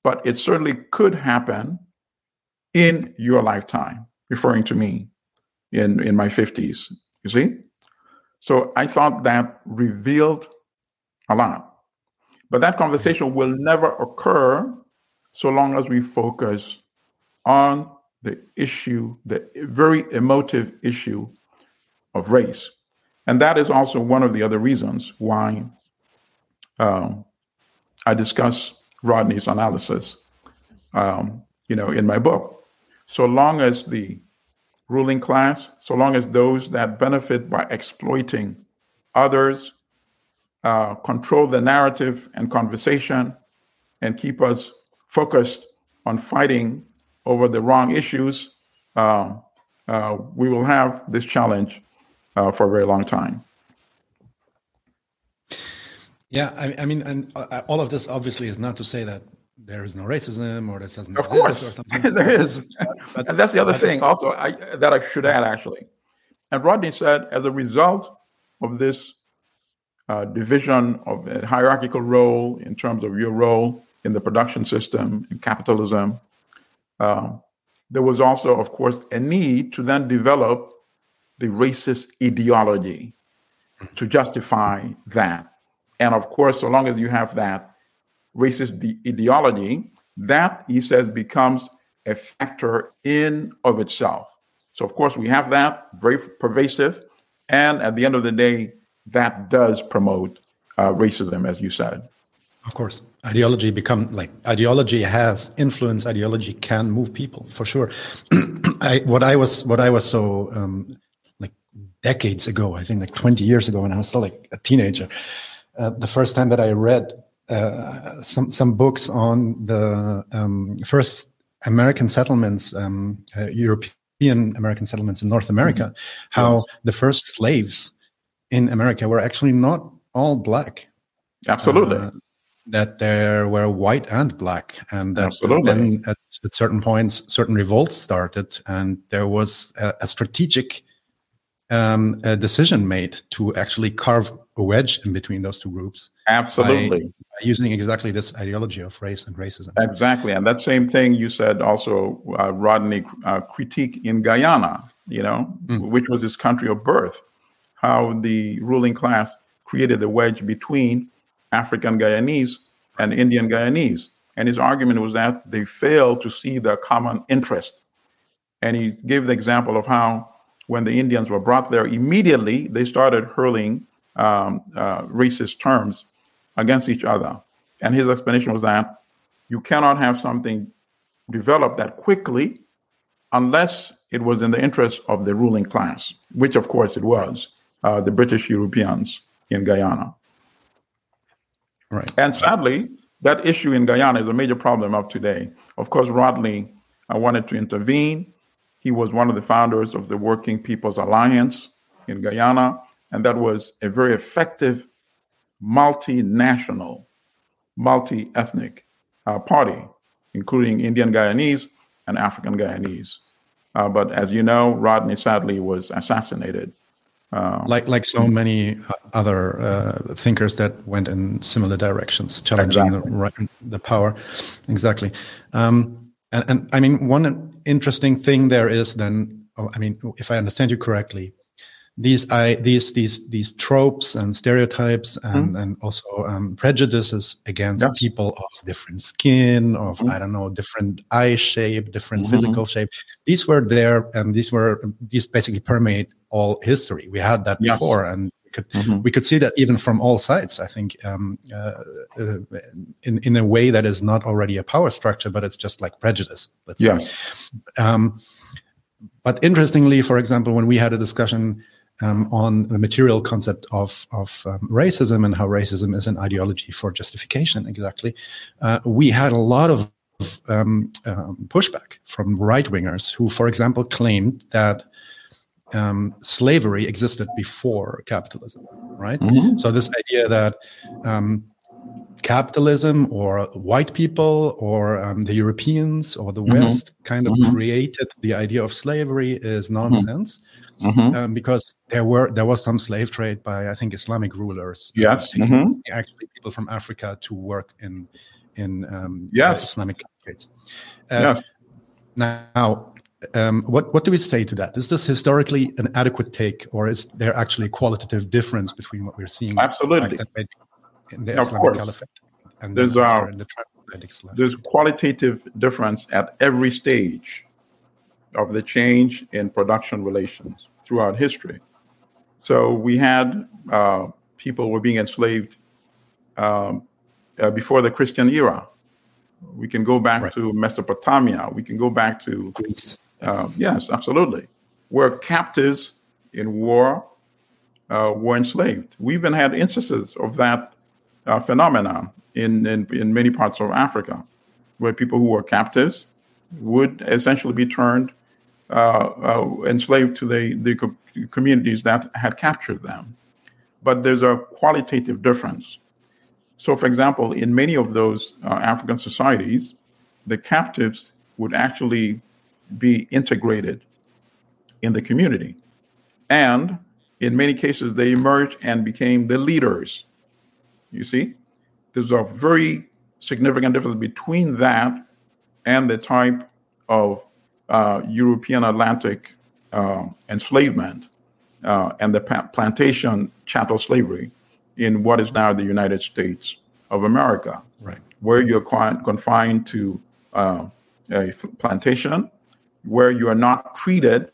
but it certainly could happen in your lifetime, referring to me in, in my 50s. You see? So I thought that revealed a lot. But that conversation will never occur so long as we focus on the issue, the very emotive issue of race. And that is also one of the other reasons why um, I discuss Rodney's analysis, um, you know, in my book. So long as the ruling class, so long as those that benefit by exploiting others uh, control the narrative and conversation and keep us focused on fighting over the wrong issues, uh, uh, we will have this challenge uh, for a very long time. Yeah, I, I mean, and uh, all of this obviously is not to say that there is no racism or this doesn't of exist course. or something. there is, but, and that's the other thing also I, that I should add actually. And Rodney said, as a result of this uh, division of a hierarchical role in terms of your role in the production system in capitalism, um, there was also, of course, a need to then develop the racist ideology to justify that. And of course, so long as you have that racist de- ideology, that, he says, becomes a factor in of itself. So, of course, we have that very pervasive. And at the end of the day, that does promote uh, racism, as you said. Of course, ideology become like ideology has influence. Ideology can move people for sure. I, what I was, what I was so um, like decades ago, I think like twenty years ago, when I was still like a teenager, uh, the first time that I read uh, some some books on the um, first American settlements, um, uh, European American settlements in North America, mm-hmm. how yeah. the first slaves in America were actually not all black. Absolutely. Uh, that there were white and black, and that Absolutely. then at, at, certain points, certain revolts started, and there was a, a strategic um, a decision made to actually carve a wedge in between those two groups. Absolutely. By, by using exactly this ideology of race and racism. Exactly. And that same thing you said also, uh, Rodney, uh, critique in Guyana, you know, mm. which was his country of birth, how the ruling class created a wedge between African Guyanese and Indian Guyanese. And his argument was that they failed to see the common interest. And he gave the example of how when the Indians were brought there, immediately they started hurling um, uh, racist terms against each other. And his explanation was that you cannot have something develop that quickly unless it was in the interest of the ruling class, which of course it was, uh, the British Europeans in Guyana. Right. And sadly, that issue in Guyana is a major problem of today. Of course, Rodney uh, wanted to intervene. He was one of the founders of the Working People's Alliance in Guyana, and that was a very effective multinational, multi ethnic uh, party, including Indian Guyanese and African Guyanese. Uh, but as you know, Rodney sadly was assassinated. Uh, like like so many other uh, thinkers that went in similar directions, challenging exactly. the, the power. Exactly. Um, and, and I mean, one interesting thing there is then, oh, I mean, if I understand you correctly, these I these these these tropes and stereotypes and mm. and also um, prejudices against yes. people of different skin, of mm. I don't know, different eye shape, different mm-hmm. physical shape. These were there, and these were these basically permeate all history. We had that yes. before, and we could mm-hmm. we could see that even from all sides. I think um, uh, uh, in in a way that is not already a power structure, but it's just like prejudice. Let's yes. say. Um, but interestingly, for example, when we had a discussion um, on the material concept of, of um, racism and how racism is an ideology for justification, exactly, uh, we had a lot of um, um pushback from right wingers who, for example, claimed that um, slavery existed before capitalism, right? Mm-hmm. So, this idea that um, capitalism or white people or um, the Europeans or the mm-hmm. West kind of mm-hmm. created the idea of slavery is nonsense mm-hmm. um, because there were there was some slave trade by I think Islamic rulers. Uh, yes, mm-hmm. actually people from Africa to work in in um, yes. Islamic countries. Uh, yes. Now, um, what what do we say to that? Is this historically an adequate take, or is there actually a qualitative difference between what we're seeing? Absolutely. Like in the of Islamic course. Caliphate and there's, uh, the there's qualitative difference at every stage of the change in production relations throughout history. So we had uh, people were being enslaved um, uh, before the Christian era. We can go back right. to Mesopotamia. We can go back to Greece. Uh, yes, absolutely. Where captives in war uh, were enslaved. We even had instances of that uh, phenomenon in, in, in many parts of Africa, where people who were captives would essentially be turned enslaved to the, the co- communities that had captured them. But there's a qualitative difference. So, for example, in many of those uh, African societies, the captives would actually be integrated in the community. And in many cases, they emerged and became the leaders. You see, there's a very significant difference between that and the type of uh, European Atlantic uh, enslavement uh, and the pa- plantation chattel slavery in what is now the United States of America, right. where you're confined to uh, a plantation, where you are not treated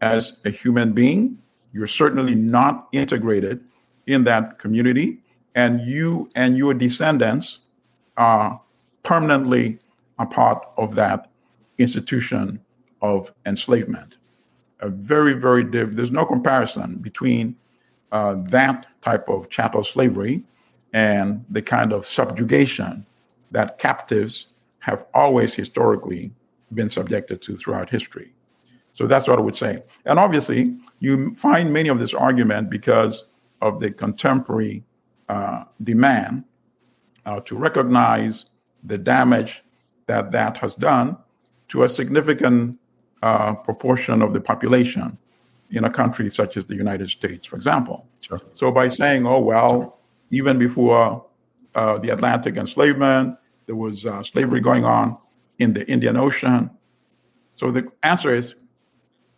as a human being. You're certainly not integrated in that community, and you and your descendants are permanently a part of that institution of enslavement. A very, very there's no comparison between uh, that type of chattel slavery and the kind of subjugation that captives have always historically been subjected to throughout history. So that's what I would say. And obviously, you find many of this argument because of the contemporary uh, demand uh, to recognize the damage that that has done to a significant uh, proportion of the population in a country such as the United States, for example. Sure. So by saying, oh, well, even before uh, the Atlantic enslavement, there was uh, slavery going on in the Indian Ocean. So the answer is,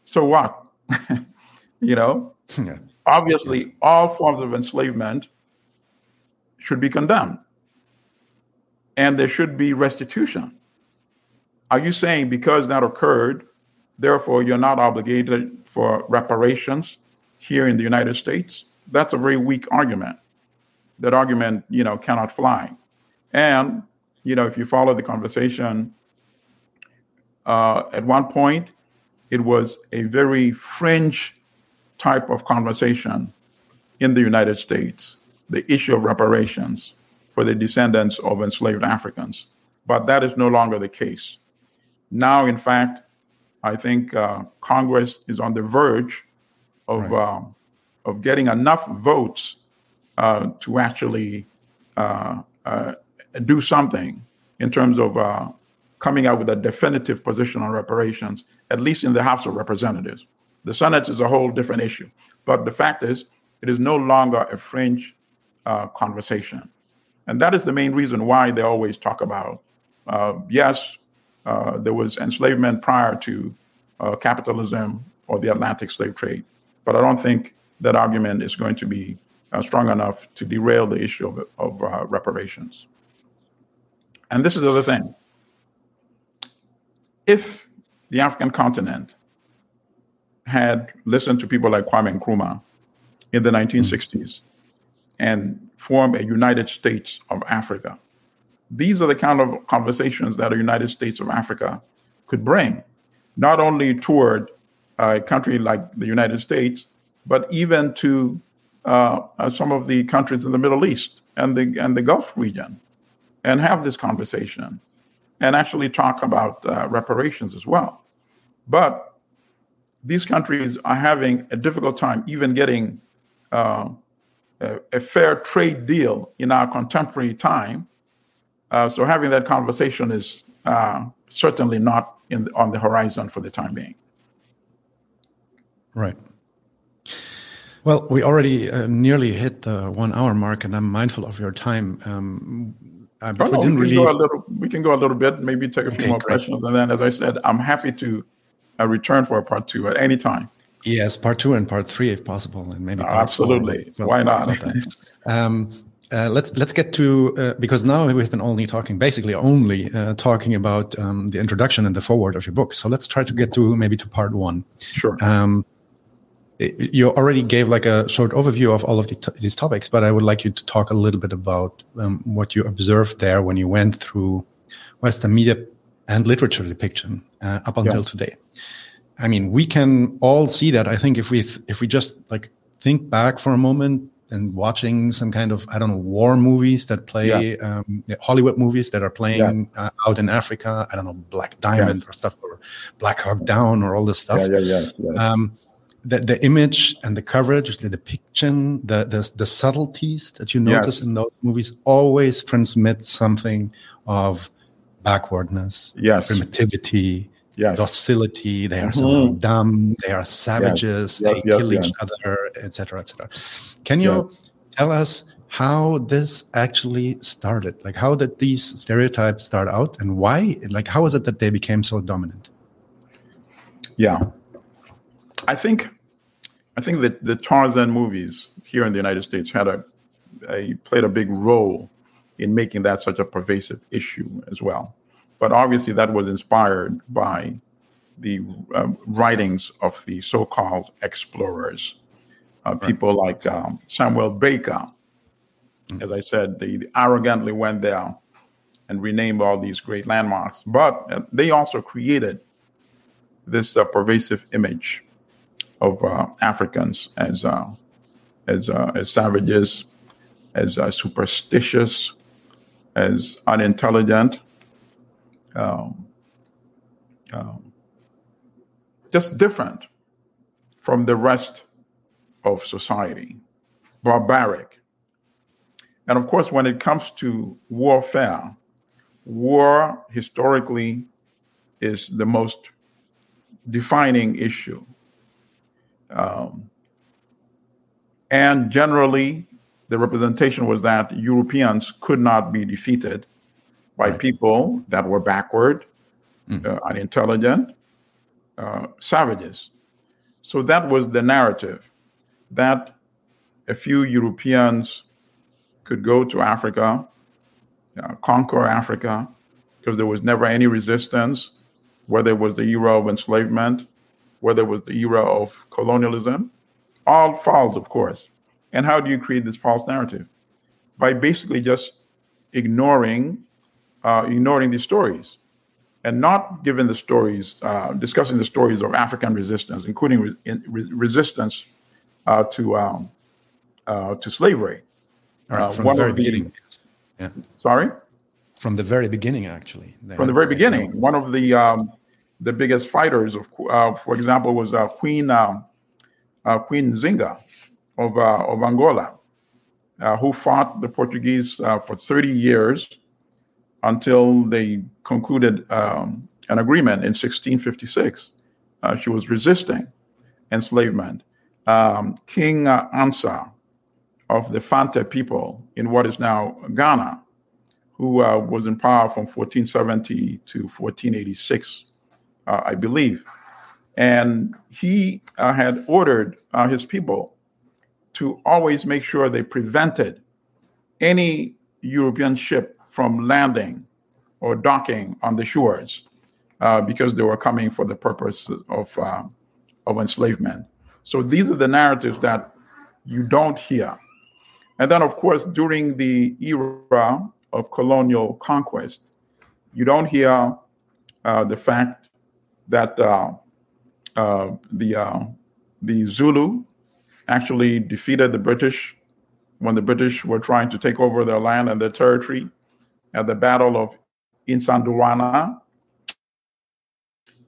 so what? you know, yeah. obviously, yes. all forms of enslavement should be condemned, and there should be restitution. Are you saying because that occurred, therefore you're not obligated for reparations here in the United States? That's a very weak argument. That argument, you know, cannot fly. And, you know, if you follow the conversation, uh, at one point, it was a very fringe type of conversation in the United States, the issue of reparations for the descendants of enslaved Africans. But that is no longer the case. Now, in fact, I think uh, Congress is on the verge of right. uh, of getting enough votes uh, to actually uh, uh, do something in terms of uh, coming out with a definitive position on reparations, at least in the House of Representatives. The Senate is a whole different issue. But the fact is, it is no longer a fringe uh, conversation. And that is the main reason why they always talk about uh, yes, uh, there was enslavement prior to uh, capitalism or the Atlantic slave trade. But I don't think that argument is going to be uh, strong enough to derail the issue of, of uh, reparations. And this is the other thing. If the African continent had listened to people like Kwame Nkrumah in the 1960s and formed a United States of Africa, these are the kind of conversations that a United States of Africa could bring, not only toward a country like the United States, but even to uh, uh, some of the countries in the Middle East and the and the Gulf region, and have this conversation, and actually talk about uh, reparations as well. But these countries are having a difficult time even getting uh, a, a, fair trade deal in our contemporary time. Uh, so having that conversation is uh, certainly not in, on the horizon for the time being. Right. Well, we already uh, nearly hit the one hour mark, and I'm mindful of your time. Um, uh, but oh, we, didn't we, really... little, we can go a little bit, maybe take a few okay, more great. questions. And then, as I said, I'm happy to uh, return for a part two at any time. Yes, part two and part three, if possible, and maybe absolutely. Why not? um, uh, let's let's get to uh, because now we've been only talking basically only uh, talking about um, the introduction and the forward of your book. So let's try to get to maybe to part one. Sure. Um, you already gave like a short overview of all of the these topics, but I would like you to talk a little bit about um, what you observed there when you went through Western media and literature depiction uh, up until yeah. today. I mean, we can all see that. I think if we if we just like think back for a moment and watching some kind of I don't know war movies that play yeah. um, Hollywood movies that are playing yes. uh, out in Africa. I don't know Black Diamond yes. or stuff or Black Hawk Down or all this stuff. Yeah, yeah, yeah. Um, the, the image and the coverage, the depiction, the the, the subtleties that you notice yes. in those movies always transmit something of backwardness, yes. primitivity, yes. docility. They are mm-hmm. dumb. They are savages. Yes. They kill each other, etc., etc. Can you tell us how this actually started? Like, how did these stereotypes start out, and why? Like, how is it that they became so dominant? Yeah, I think I think that the Tarzan movies here in the United States had a, a played a big role in making that such a pervasive issue as well. But obviously, that was inspired by the uh, writings of the so-called explorers, uh, right. people like um, Samuel Baker. Mm-hmm. As I said, they arrogantly went there and renamed all these great landmarks, but uh, they also created this uh, pervasive image of uh, Africans as uh, as uh, as savages, as uh, superstitious, as unintelligent, um, um, just different from the rest of society, barbaric. And of course, when it comes to warfare, war historically is the most defining issue um, and generally, the representation was that Europeans could not be defeated by right. people that were backward, mm. uh, unintelligent, uh, savages. So that was the narrative that a few Europeans could go to Africa, uh, conquer Africa, because there was never any resistance, whether it was the era of enslavement whether it was the era of colonialism, all false, of course. And how do you create this false narrative? By basically just ignoring uh, ignoring these stories and not giving the stories, uh, discussing the stories of African resistance, including re- re- resistance uh, to um, uh, to slavery. Right, uh, from the very the, beginning. Yeah. Sorry. From the very beginning, actually. From the very beginning, one of the um, the biggest fighters of, uh, for example, was uh, Queen um, Queen Nzinga of of Angola, who fought the Portuguese for 30 years until they concluded um, an agreement in 1656. Uh, she was resisting enslavement. Um, King uh, Ansa of the Fante people in what is now Ghana, who uh, was in power from 1470 to 1486, uh, I believe. And he uh, had ordered uh, his people to always make sure they prevented any European ship from landing or docking on the shores uh, because they were coming for the purpose of, uh, of enslavement. So these are the narratives that you don't hear. And then, of course, during the era of colonial conquest, you don't hear uh, the fact that uh, uh, the, uh, the Zulu actually defeated the British when the British were trying to take over their land and their territory at the Battle of Isandlwana,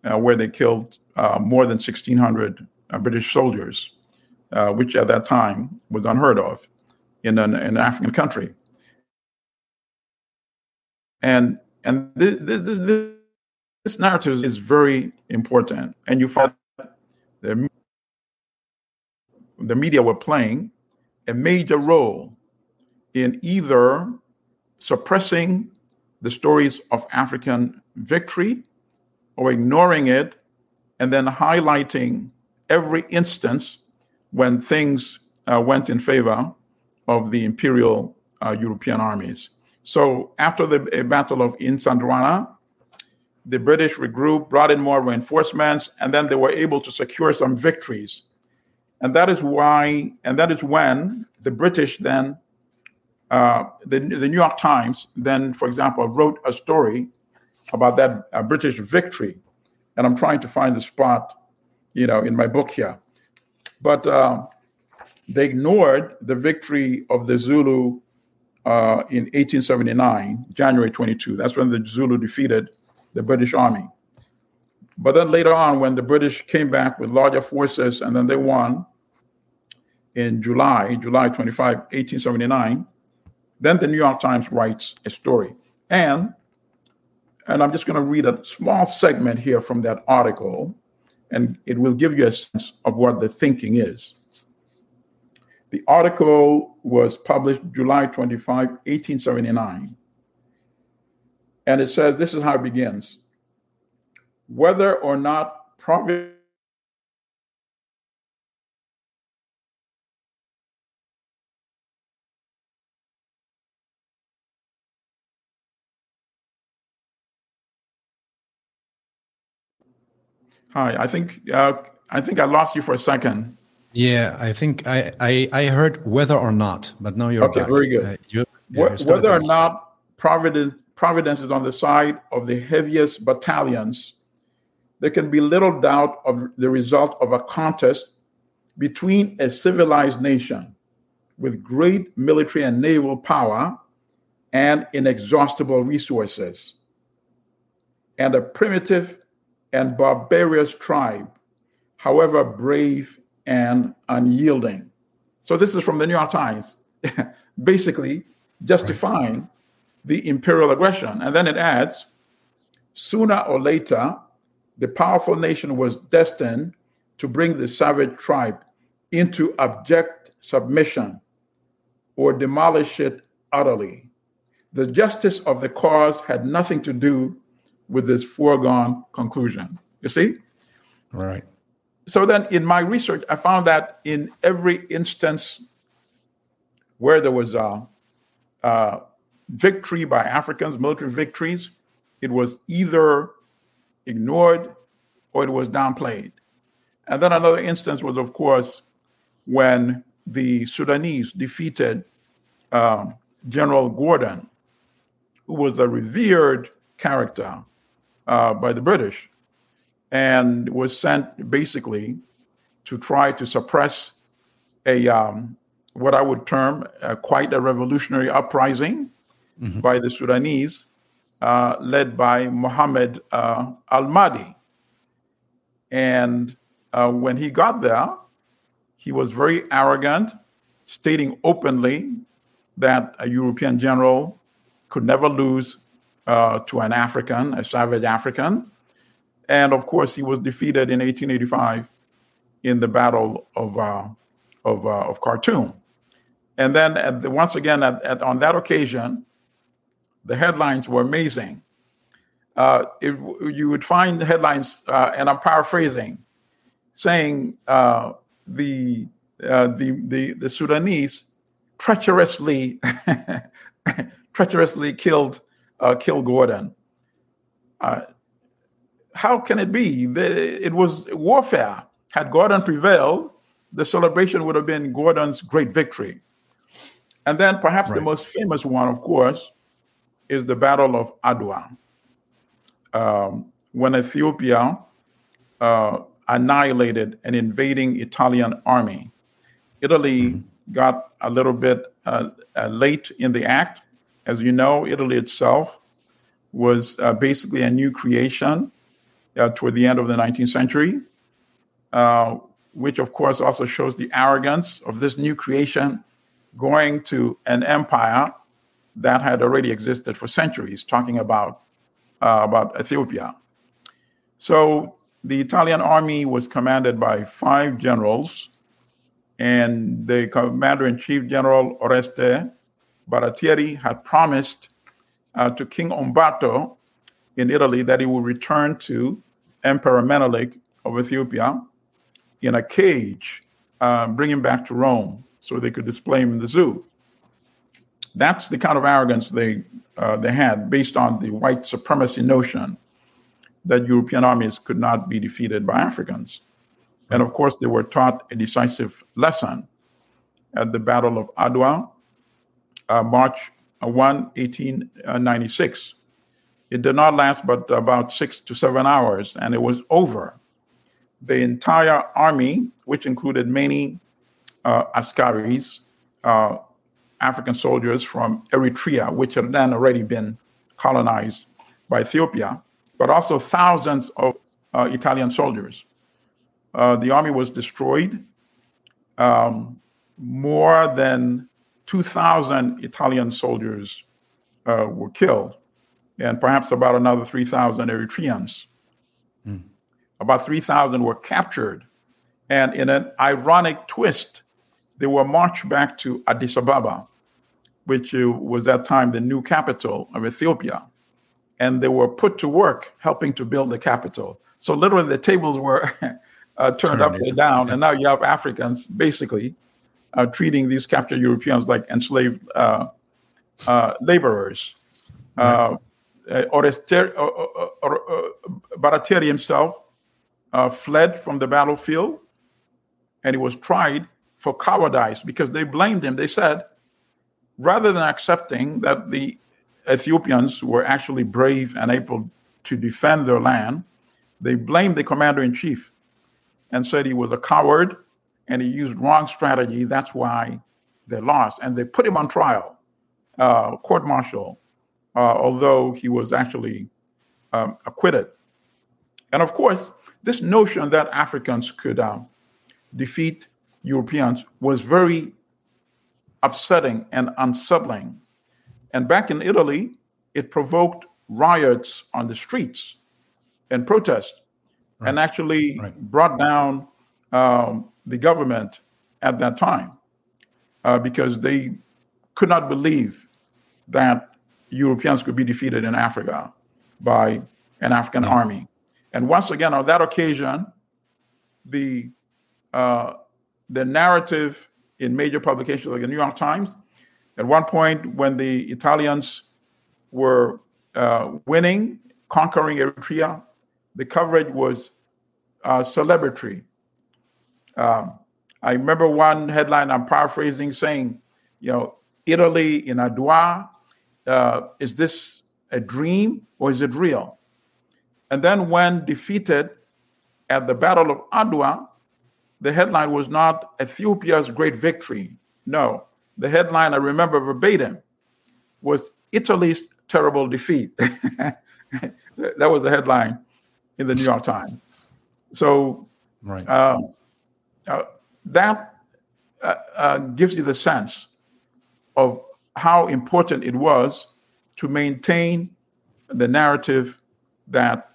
uh, where they killed uh, more than 1,600 uh, British soldiers, uh, which at that time was unheard of in an, in an African country. And and this, this, this narrative is very important, and you find the, the media were playing a major role in either suppressing the stories of African victory or ignoring it and then highlighting every instance when things uh, went in favor of the imperial uh, European armies. So after the Battle of Isandlwana, the British regrouped, brought in more reinforcements, and then they were able to secure some victories. And that is why, and that is when the British then uh, the, the New York Times then, for example, wrote a story about that uh, British victory, and I'm trying to find the spot, you know, in my book here. But uh, they ignored the victory of the Zulu uh, in 1879, January 22. That's when the Zulu defeated the British Army. But then later on, when the British came back with larger forces and then they won in July, July 25, 1879, then the New York Times writes a story. And and I'm just going to read a small segment here from that article, and it will give you a sense of what the thinking is. The article was published July 25, 1879. And it says this is how it begins. Whether or not Providence Hi, I think uh, I think I lost you for a second. Yeah, I think I I, I heard whether or not, but now you're okay. Back. Very good. Uh, you, yeah, whether or not Providence Providence is on the side of the heaviest battalions, there can be little doubt of the result of a contest between a civilized nation with great military and naval power and inexhaustible resources, and a primitive and barbarous tribe, however brave and unyielding. So, this is from the New York Times, basically justifying right. the imperial aggression. And then it adds sooner or later, the powerful nation was destined to bring the savage tribe into abject submission or demolish it utterly. The justice of the cause had nothing to do with this foregone conclusion. You see? Right. So then in my research, I found that in every instance where there was a, a victory by Africans, military victories, it was either ignored or it was downplayed. And then another instance was, of course, when the Sudanese defeated um, General Gordon, who was a revered character uh, by the British and was sent basically to try to suppress a um, what I would term uh, quite a revolutionary uprising mm-hmm. by the Sudanese, uh, led by Mohammed uh, Al Mahdi. And uh, when he got there, he was very arrogant, stating openly that a European general could never lose uh, to an African, a savage African. And of course, he was defeated in 1885 in the Battle of, uh, of, uh, of Khartoum. And then the, once again, at, at, on that occasion, the headlines were amazing. Uh, it, you would find the headlines, uh, and I'm paraphrasing, saying uh, the, the, the, the Sudanese treacherously treacherously killed uh, killed Gordon. Uh, how can it be? The, it was warfare. Had Gordon prevailed, the celebration would have been Gordon's great victory. And then perhaps right. the most famous one, of course, is the Battle of Adwa, um, when Ethiopia uh, annihilated an invading Italian army. Italy mm-hmm. got a little bit uh, uh, late in the act. As you know, Italy itself was uh, basically a new creation uh, toward the end of the 19th century, uh, which of course also shows the arrogance of this new creation going to an empire that had already existed for centuries, talking about, uh, about Ethiopia. So the Italian army was commanded by five generals, and the commander in chief, General Oreste Baratieri, had promised uh, to King Umberto in Italy that he would return to Emperor Menelik of Ethiopia in a cage, uh, bring him back to Rome so they could display him in the zoo. That's the kind of arrogance they uh, they had based on the white supremacy notion that European armies could not be defeated by Africans. And of course, they were taught a decisive lesson at the Battle of Adwa, uh, March 1, 1896. It did not last but about six to seven hours, and it was over. The entire army, which included many uh, Askaris, uh, African soldiers from Eritrea, which had then already been colonized by Ethiopia, but also thousands of uh, Italian soldiers. Uh, the army was destroyed. Um, more than 2,000 Italian soldiers uh, were killed, and perhaps about another 3,000 Eritreans. Mm. About 3,000 were captured. And in an ironic twist, they were marched back to Addis Ababa, which uh, was that time the new capital of Ethiopia. And they were put to work helping to build the capital. So literally, the tables were uh, turned upside down, and now you have Africans basically uh, treating these captured Europeans like enslaved uh, uh, laborers. Uh, Orester- Baratieri himself fled from the battlefield, and he was tried for cowardice because they blamed him. They said, rather than accepting that the Ethiopians were actually brave and able to defend their land, they blamed the commander in chief and said he was a coward and he used wrong strategy. That's why they lost. And they put him on trial, uh, court martial, uh, although he was actually um, acquitted. And of course, this notion that Africans could um, defeat Europeans was very upsetting and unsettling. And back in Italy, it provoked riots on the streets and protest, right. and actually right. brought down um, the government at that time uh, because they could not believe that Europeans could be defeated in Africa by an African army. And once again, on that occasion, the uh, the narrative in major publications like the New York Times. At one point, when the Italians were uh, winning, conquering Eritrea, the coverage was uh, celebratory. Um, I remember one headline I'm paraphrasing saying, you know, Italy in Adwa, uh, is this a dream or is it real? And then, when defeated at the Battle of Adwa, the headline was not Ethiopia's great victory. No, the headline I remember verbatim was Italy's terrible defeat. that was the headline in the New York Times. So, right. Uh, uh, that uh, uh, gives you the sense of how important it was to maintain the narrative that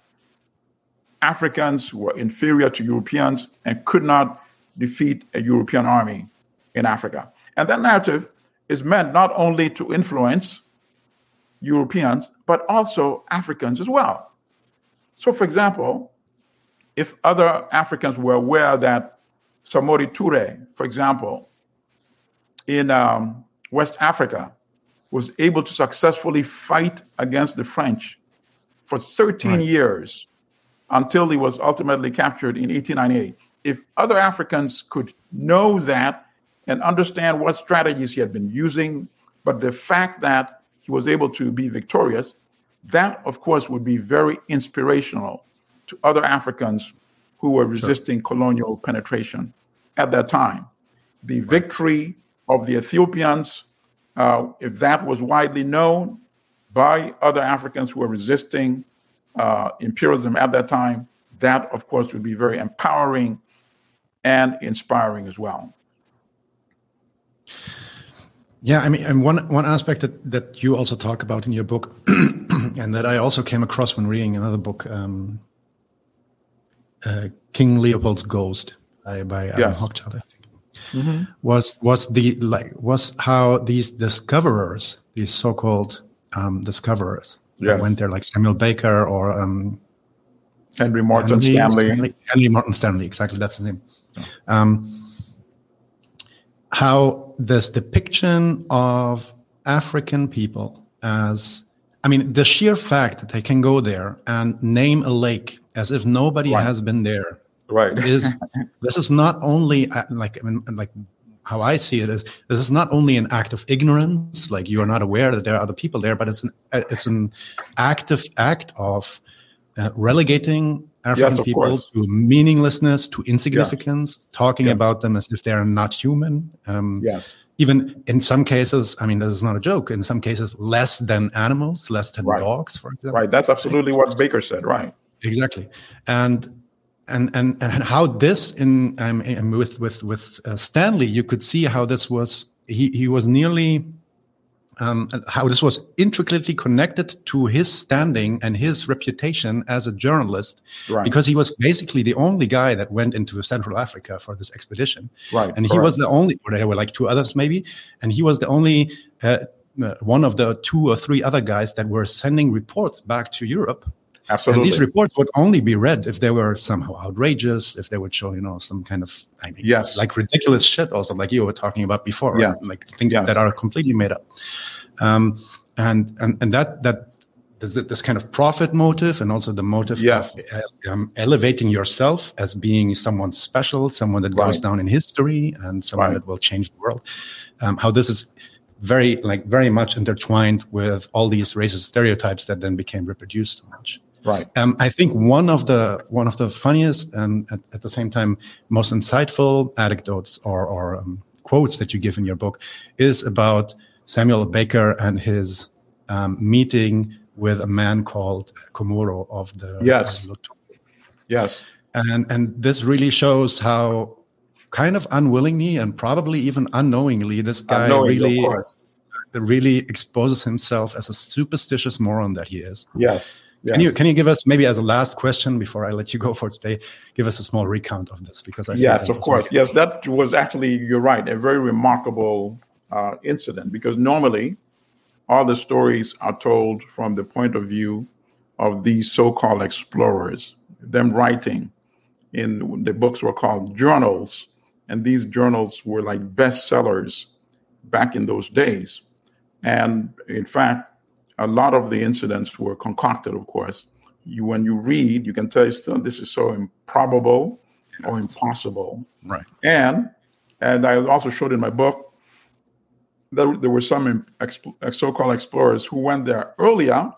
Africans were inferior to Europeans and could not defeat a European army in Africa. And that narrative is meant not only to influence Europeans, but also Africans as well. So, for example, if other Africans were aware that Samori Toure, for example, in um, West Africa, was able to successfully fight against the French for 13 right. years until he was ultimately captured in 1898. If other Africans could know that and understand what strategies he had been using, but the fact that he was able to be victorious, that, of course, would be very inspirational to other Africans who were resisting sure. colonial penetration at that time. The victory of the Ethiopians, uh, if that was widely known by other Africans who were resisting uh, imperialism at that time, that, of course, would be very empowering and inspiring as well. Yeah, I mean, and one one aspect that that you also talk about in your book, and that I also came across when reading another book, um, uh, King Leopold's Ghost by, by Adam yes. Hochschild, I think, mm-hmm. was was the like was how these discoverers, these so-called um, discoverers, yes. went there, like Samuel Baker or um, Henry Morton Henry Stanley. Stanley. Henry Morton Stanley, exactly, that's his name. Um, how this depiction of African people as I mean, the sheer fact that they can go there and name a lake as if nobody right. has been there, right? Is this is not only uh, like I mean, like how I see it is this is not only an act of ignorance, like you are not aware that there are other people there, but it's an uh, it's an active act of uh, relegating African yes, people course. to meaninglessness, to insignificance, yeah. talking yeah. about them as if they are not human. Um, yes. Even in some cases, I mean, this is not a joke. In some cases, less than animals, less than right. dogs, for example. Right. That's absolutely what Baker said. Right. Exactly. And and and and how this in um, with with with uh, Stanley, you could see how this was. He he was nearly um, how this was intricately connected to his standing and his reputation as a journalist, right. because he was basically the only guy that went into Central Africa for this expedition. Right, and he was the only, or there were like two others maybe, and he was the only uh, uh, one of the two or three other guys that were sending reports back to Europe. Absolutely. And these reports would only be read if they were somehow outrageous, if they would show, you know, some kind of, I mean, yes. like ridiculous shit, also, like you were talking about before, yes. like things yes. that are completely made up. Um, and, and, and that, that, this, this kind of profit motive and also the motive yes. of uh, um, elevating yourself as being someone special, someone that goes down in history and someone right. that will change the world. Um, how this is very, like, very much intertwined with all these racist stereotypes that then became reproduced so much. Right. Um, I think one of the one of the funniest and at, at the same time most insightful anecdotes or, or um, quotes that you give in your book is about Samuel Baker and his um, meeting with a man called Komoro of the yes, yes, and and this really shows how kind of unwillingly and probably even unknowingly this guy really really exposes himself as a superstitious moron that he is. Yes. Yes. Can you can you give us maybe as a last question before I let you go for today? Give us a small recount of this because I yes, of course, yes, that was actually you're right, a very remarkable uh, incident because normally all the stories are told from the point of view of these so-called explorers, them writing in the books were called journals, and these journals were like bestsellers back in those days, and in fact a lot of the incidents were concocted, of course. You, when you read, you can tell yourself this is so improbable yes. or impossible. Right. And and I also showed in my book that there were some so-called explorers who went there earlier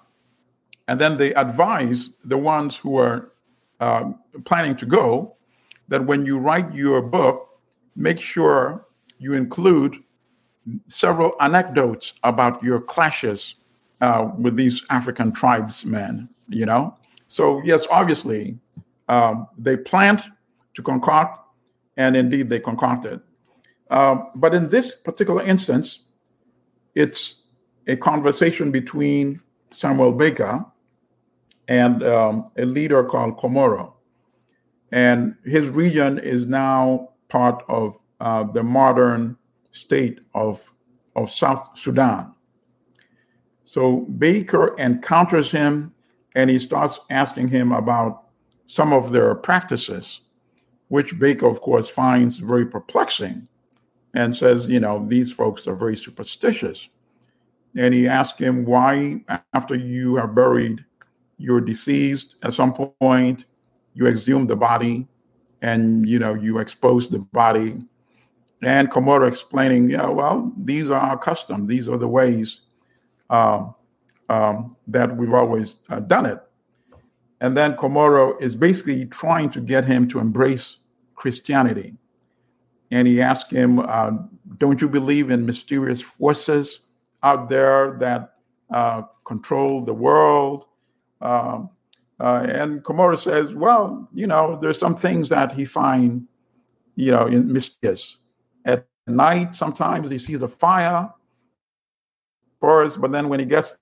and then they advised the ones who were uh, planning to go that when you write your book, make sure you include several anecdotes about your clashes uh, with these African tribesmen, you know? So, yes, obviously, um, they planned to concoct, and indeed they concocted. Uh, but in this particular instance, it's a conversation between Samuel Baker and um, a leader called Komoro. And his region is now part of uh, the modern state of, of South Sudan. So Baker encounters him and he starts asking him about some of their practices, which Baker, of course, finds very perplexing and says, you know, these folks are very superstitious. And he asks him why, after you have buried your deceased, at some point you exhume the body and, you know, you expose the body. And Komoro explaining, yeah, well, these are our custom. These are the ways um, um, that we've always uh, done it. And then Komoro is basically trying to get him to embrace Christianity. And he asked him, uh, Don't you believe in mysterious forces out there that uh, control the world? Um, uh, and Komoro says, Well, you know, there's some things that he find, you know, mysterious. At night, sometimes he sees a fire forest, but then when he gets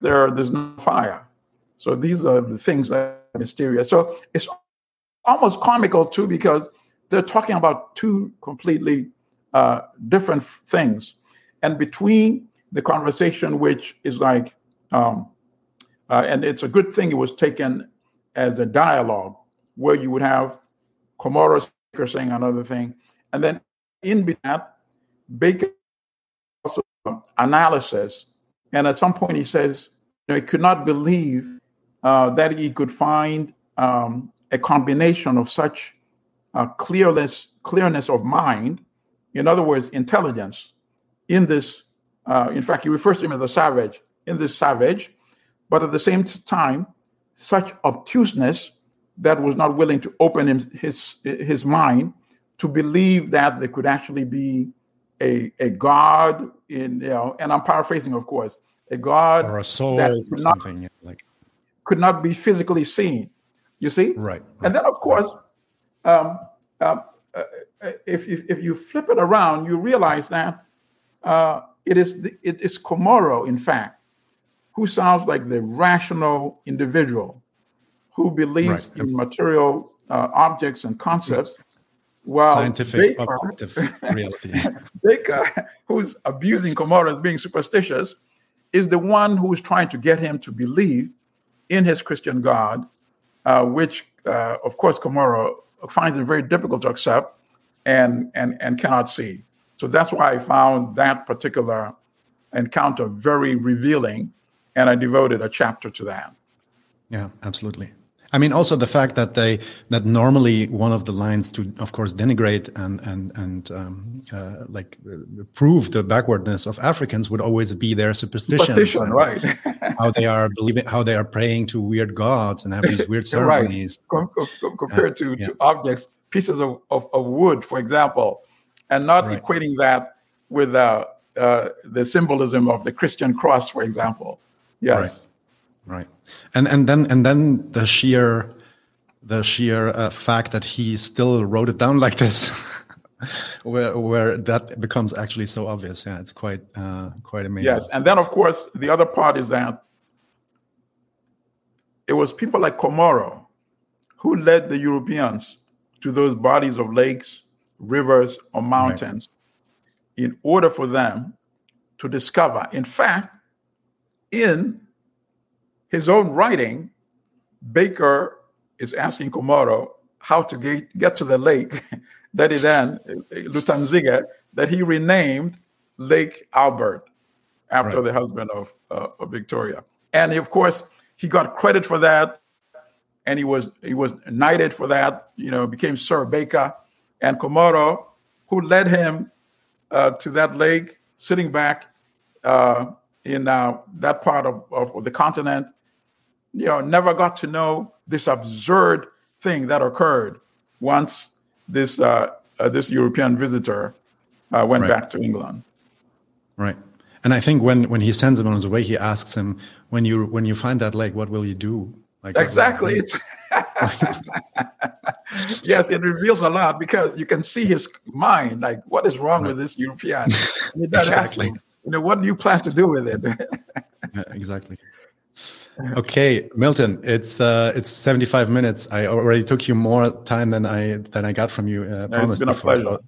there, there's no fire. So these are the things that are mysterious. So it's almost comical too, because they're talking about two completely uh, different things. And between the conversation, which is like, um, uh, and it's a good thing it was taken as a dialogue where you would have Komoro saying another thing. And then in that, Baker analysis. And at some point he says, you know, he could not believe uh, that he could find um, a combination of such uh, clearness, clearness of mind, in other words, intelligence, in this. Uh, in fact, he refers to him as a savage, in this savage, but at the same time, such obtuseness that was not willing to open him, his his mind to believe that there could actually be a, a God in you know, and I'm paraphrasing, of course, a God or a soul that or something not, like could not be physically seen. You see, right? right and then, of course, right. um, uh, uh, if, if, if you flip it around, you realize that uh, it is the, it is Komoro, in fact, who sounds like the rational individual who believes right. in material uh, objects and concepts. Well, scientific Baker, objective reality. Baker, who's abusing Komoro as being superstitious, is the one who's trying to get him to believe in his Christian God, uh, which, uh, of course, Komoro finds it very difficult to accept and, and, and cannot see. So that's why I found that particular encounter very revealing, and I devoted a chapter to that. Yeah, absolutely. I mean, also the fact that they that normally one of the lines to, of course, denigrate and and and um, uh, like uh, prove the backwardness of Africans would always be their Superstition, right? how they are believing, how they are praying to weird gods and have these weird ceremonies, right. compared to, yeah. to objects, pieces of, of, of, wood, for example, and not right. equating that with uh, uh, the symbolism of the Christian cross, for example. Yes. Right right and and then and then the sheer the sheer uh, fact that he still wrote it down like this where where that becomes actually so obvious yeah it's quite uh, quite amazing yes and then of course the other part is that it was people like Komoro who led the Europeans to those bodies of lakes, rivers, or mountains right. in order for them to discover. In fact, in his own writing, Baker is asking Komoro how to get, get to the lake that he then, Lutanzige, that he renamed Lake Albert after right. the husband of, uh, of Victoria. And of course, he got credit for that. And he was he was knighted for that, you know, became Sir Baker. And Komoro, who led him uh, to that lake, sitting back uh, in uh, that part of, of, the continent, you know, never got to know this absurd thing that occurred once this uh, uh, this European visitor uh, went Right. back to England. Right. And I think when when he sends him on his way, he asks him, "When you when you find that lake, what will you do?" Like what will you Exactly. It's yes, it reveals a lot because you can see his mind. Like, what is wrong with this European? And then ask Exactly. you know, what do you plan to do with it? Yeah, exactly. Okay, Milton, it's uh, it's seventy five minutes. I already took you more time than I than I got from you. Uh, promised been a before. pleasure.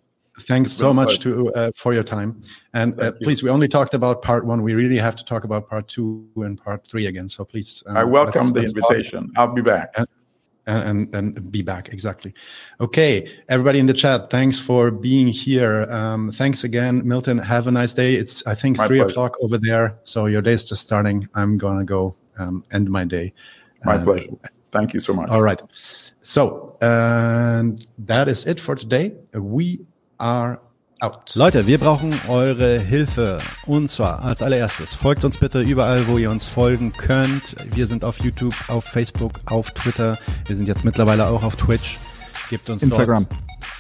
Thanks so much to uh, for your time. And uh, you. please, we only talked about part one. We really have to talk about part two and part three again. So please, um, I welcome let's- the let's talk invitation. I'll be back. and and be back exactly. Okay, everybody in the chat, thanks for being here. Um, thanks again, Milton. Have a nice day. It's I think My three pleasure. o'clock over there, so your day is just starting. I'm gonna go um, end my day. My Uh, pleasure. Thank you so much. All right. So, and that is it for today. We are out. Leute, wir brauchen eure Hilfe. Und zwar als allererstes, folgt uns bitte überall, wo ihr uns folgen könnt. Wir sind auf YouTube, auf Facebook, auf Twitter. Wir sind jetzt mittlerweile auch auf Twitch. Gebt uns Instagram. Dort,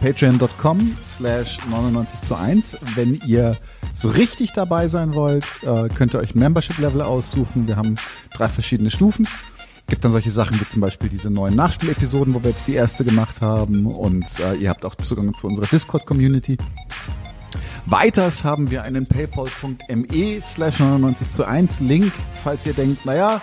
Patreon.com slash 99 zu 1. Wenn ihr so richtig dabei sein wollt, äh, könnt ihr euch Membership-Level aussuchen. Wir haben drei verschiedene Stufen. Gibt dann solche Sachen wie zum Beispiel diese neuen Nachspielepisoden, wo wir jetzt die erste gemacht haben. Und äh, ihr habt auch Zugang zu unserer Discord-Community. Weiters haben wir einen paypal.me slash 99 zu 1 Link. Falls ihr denkt, naja,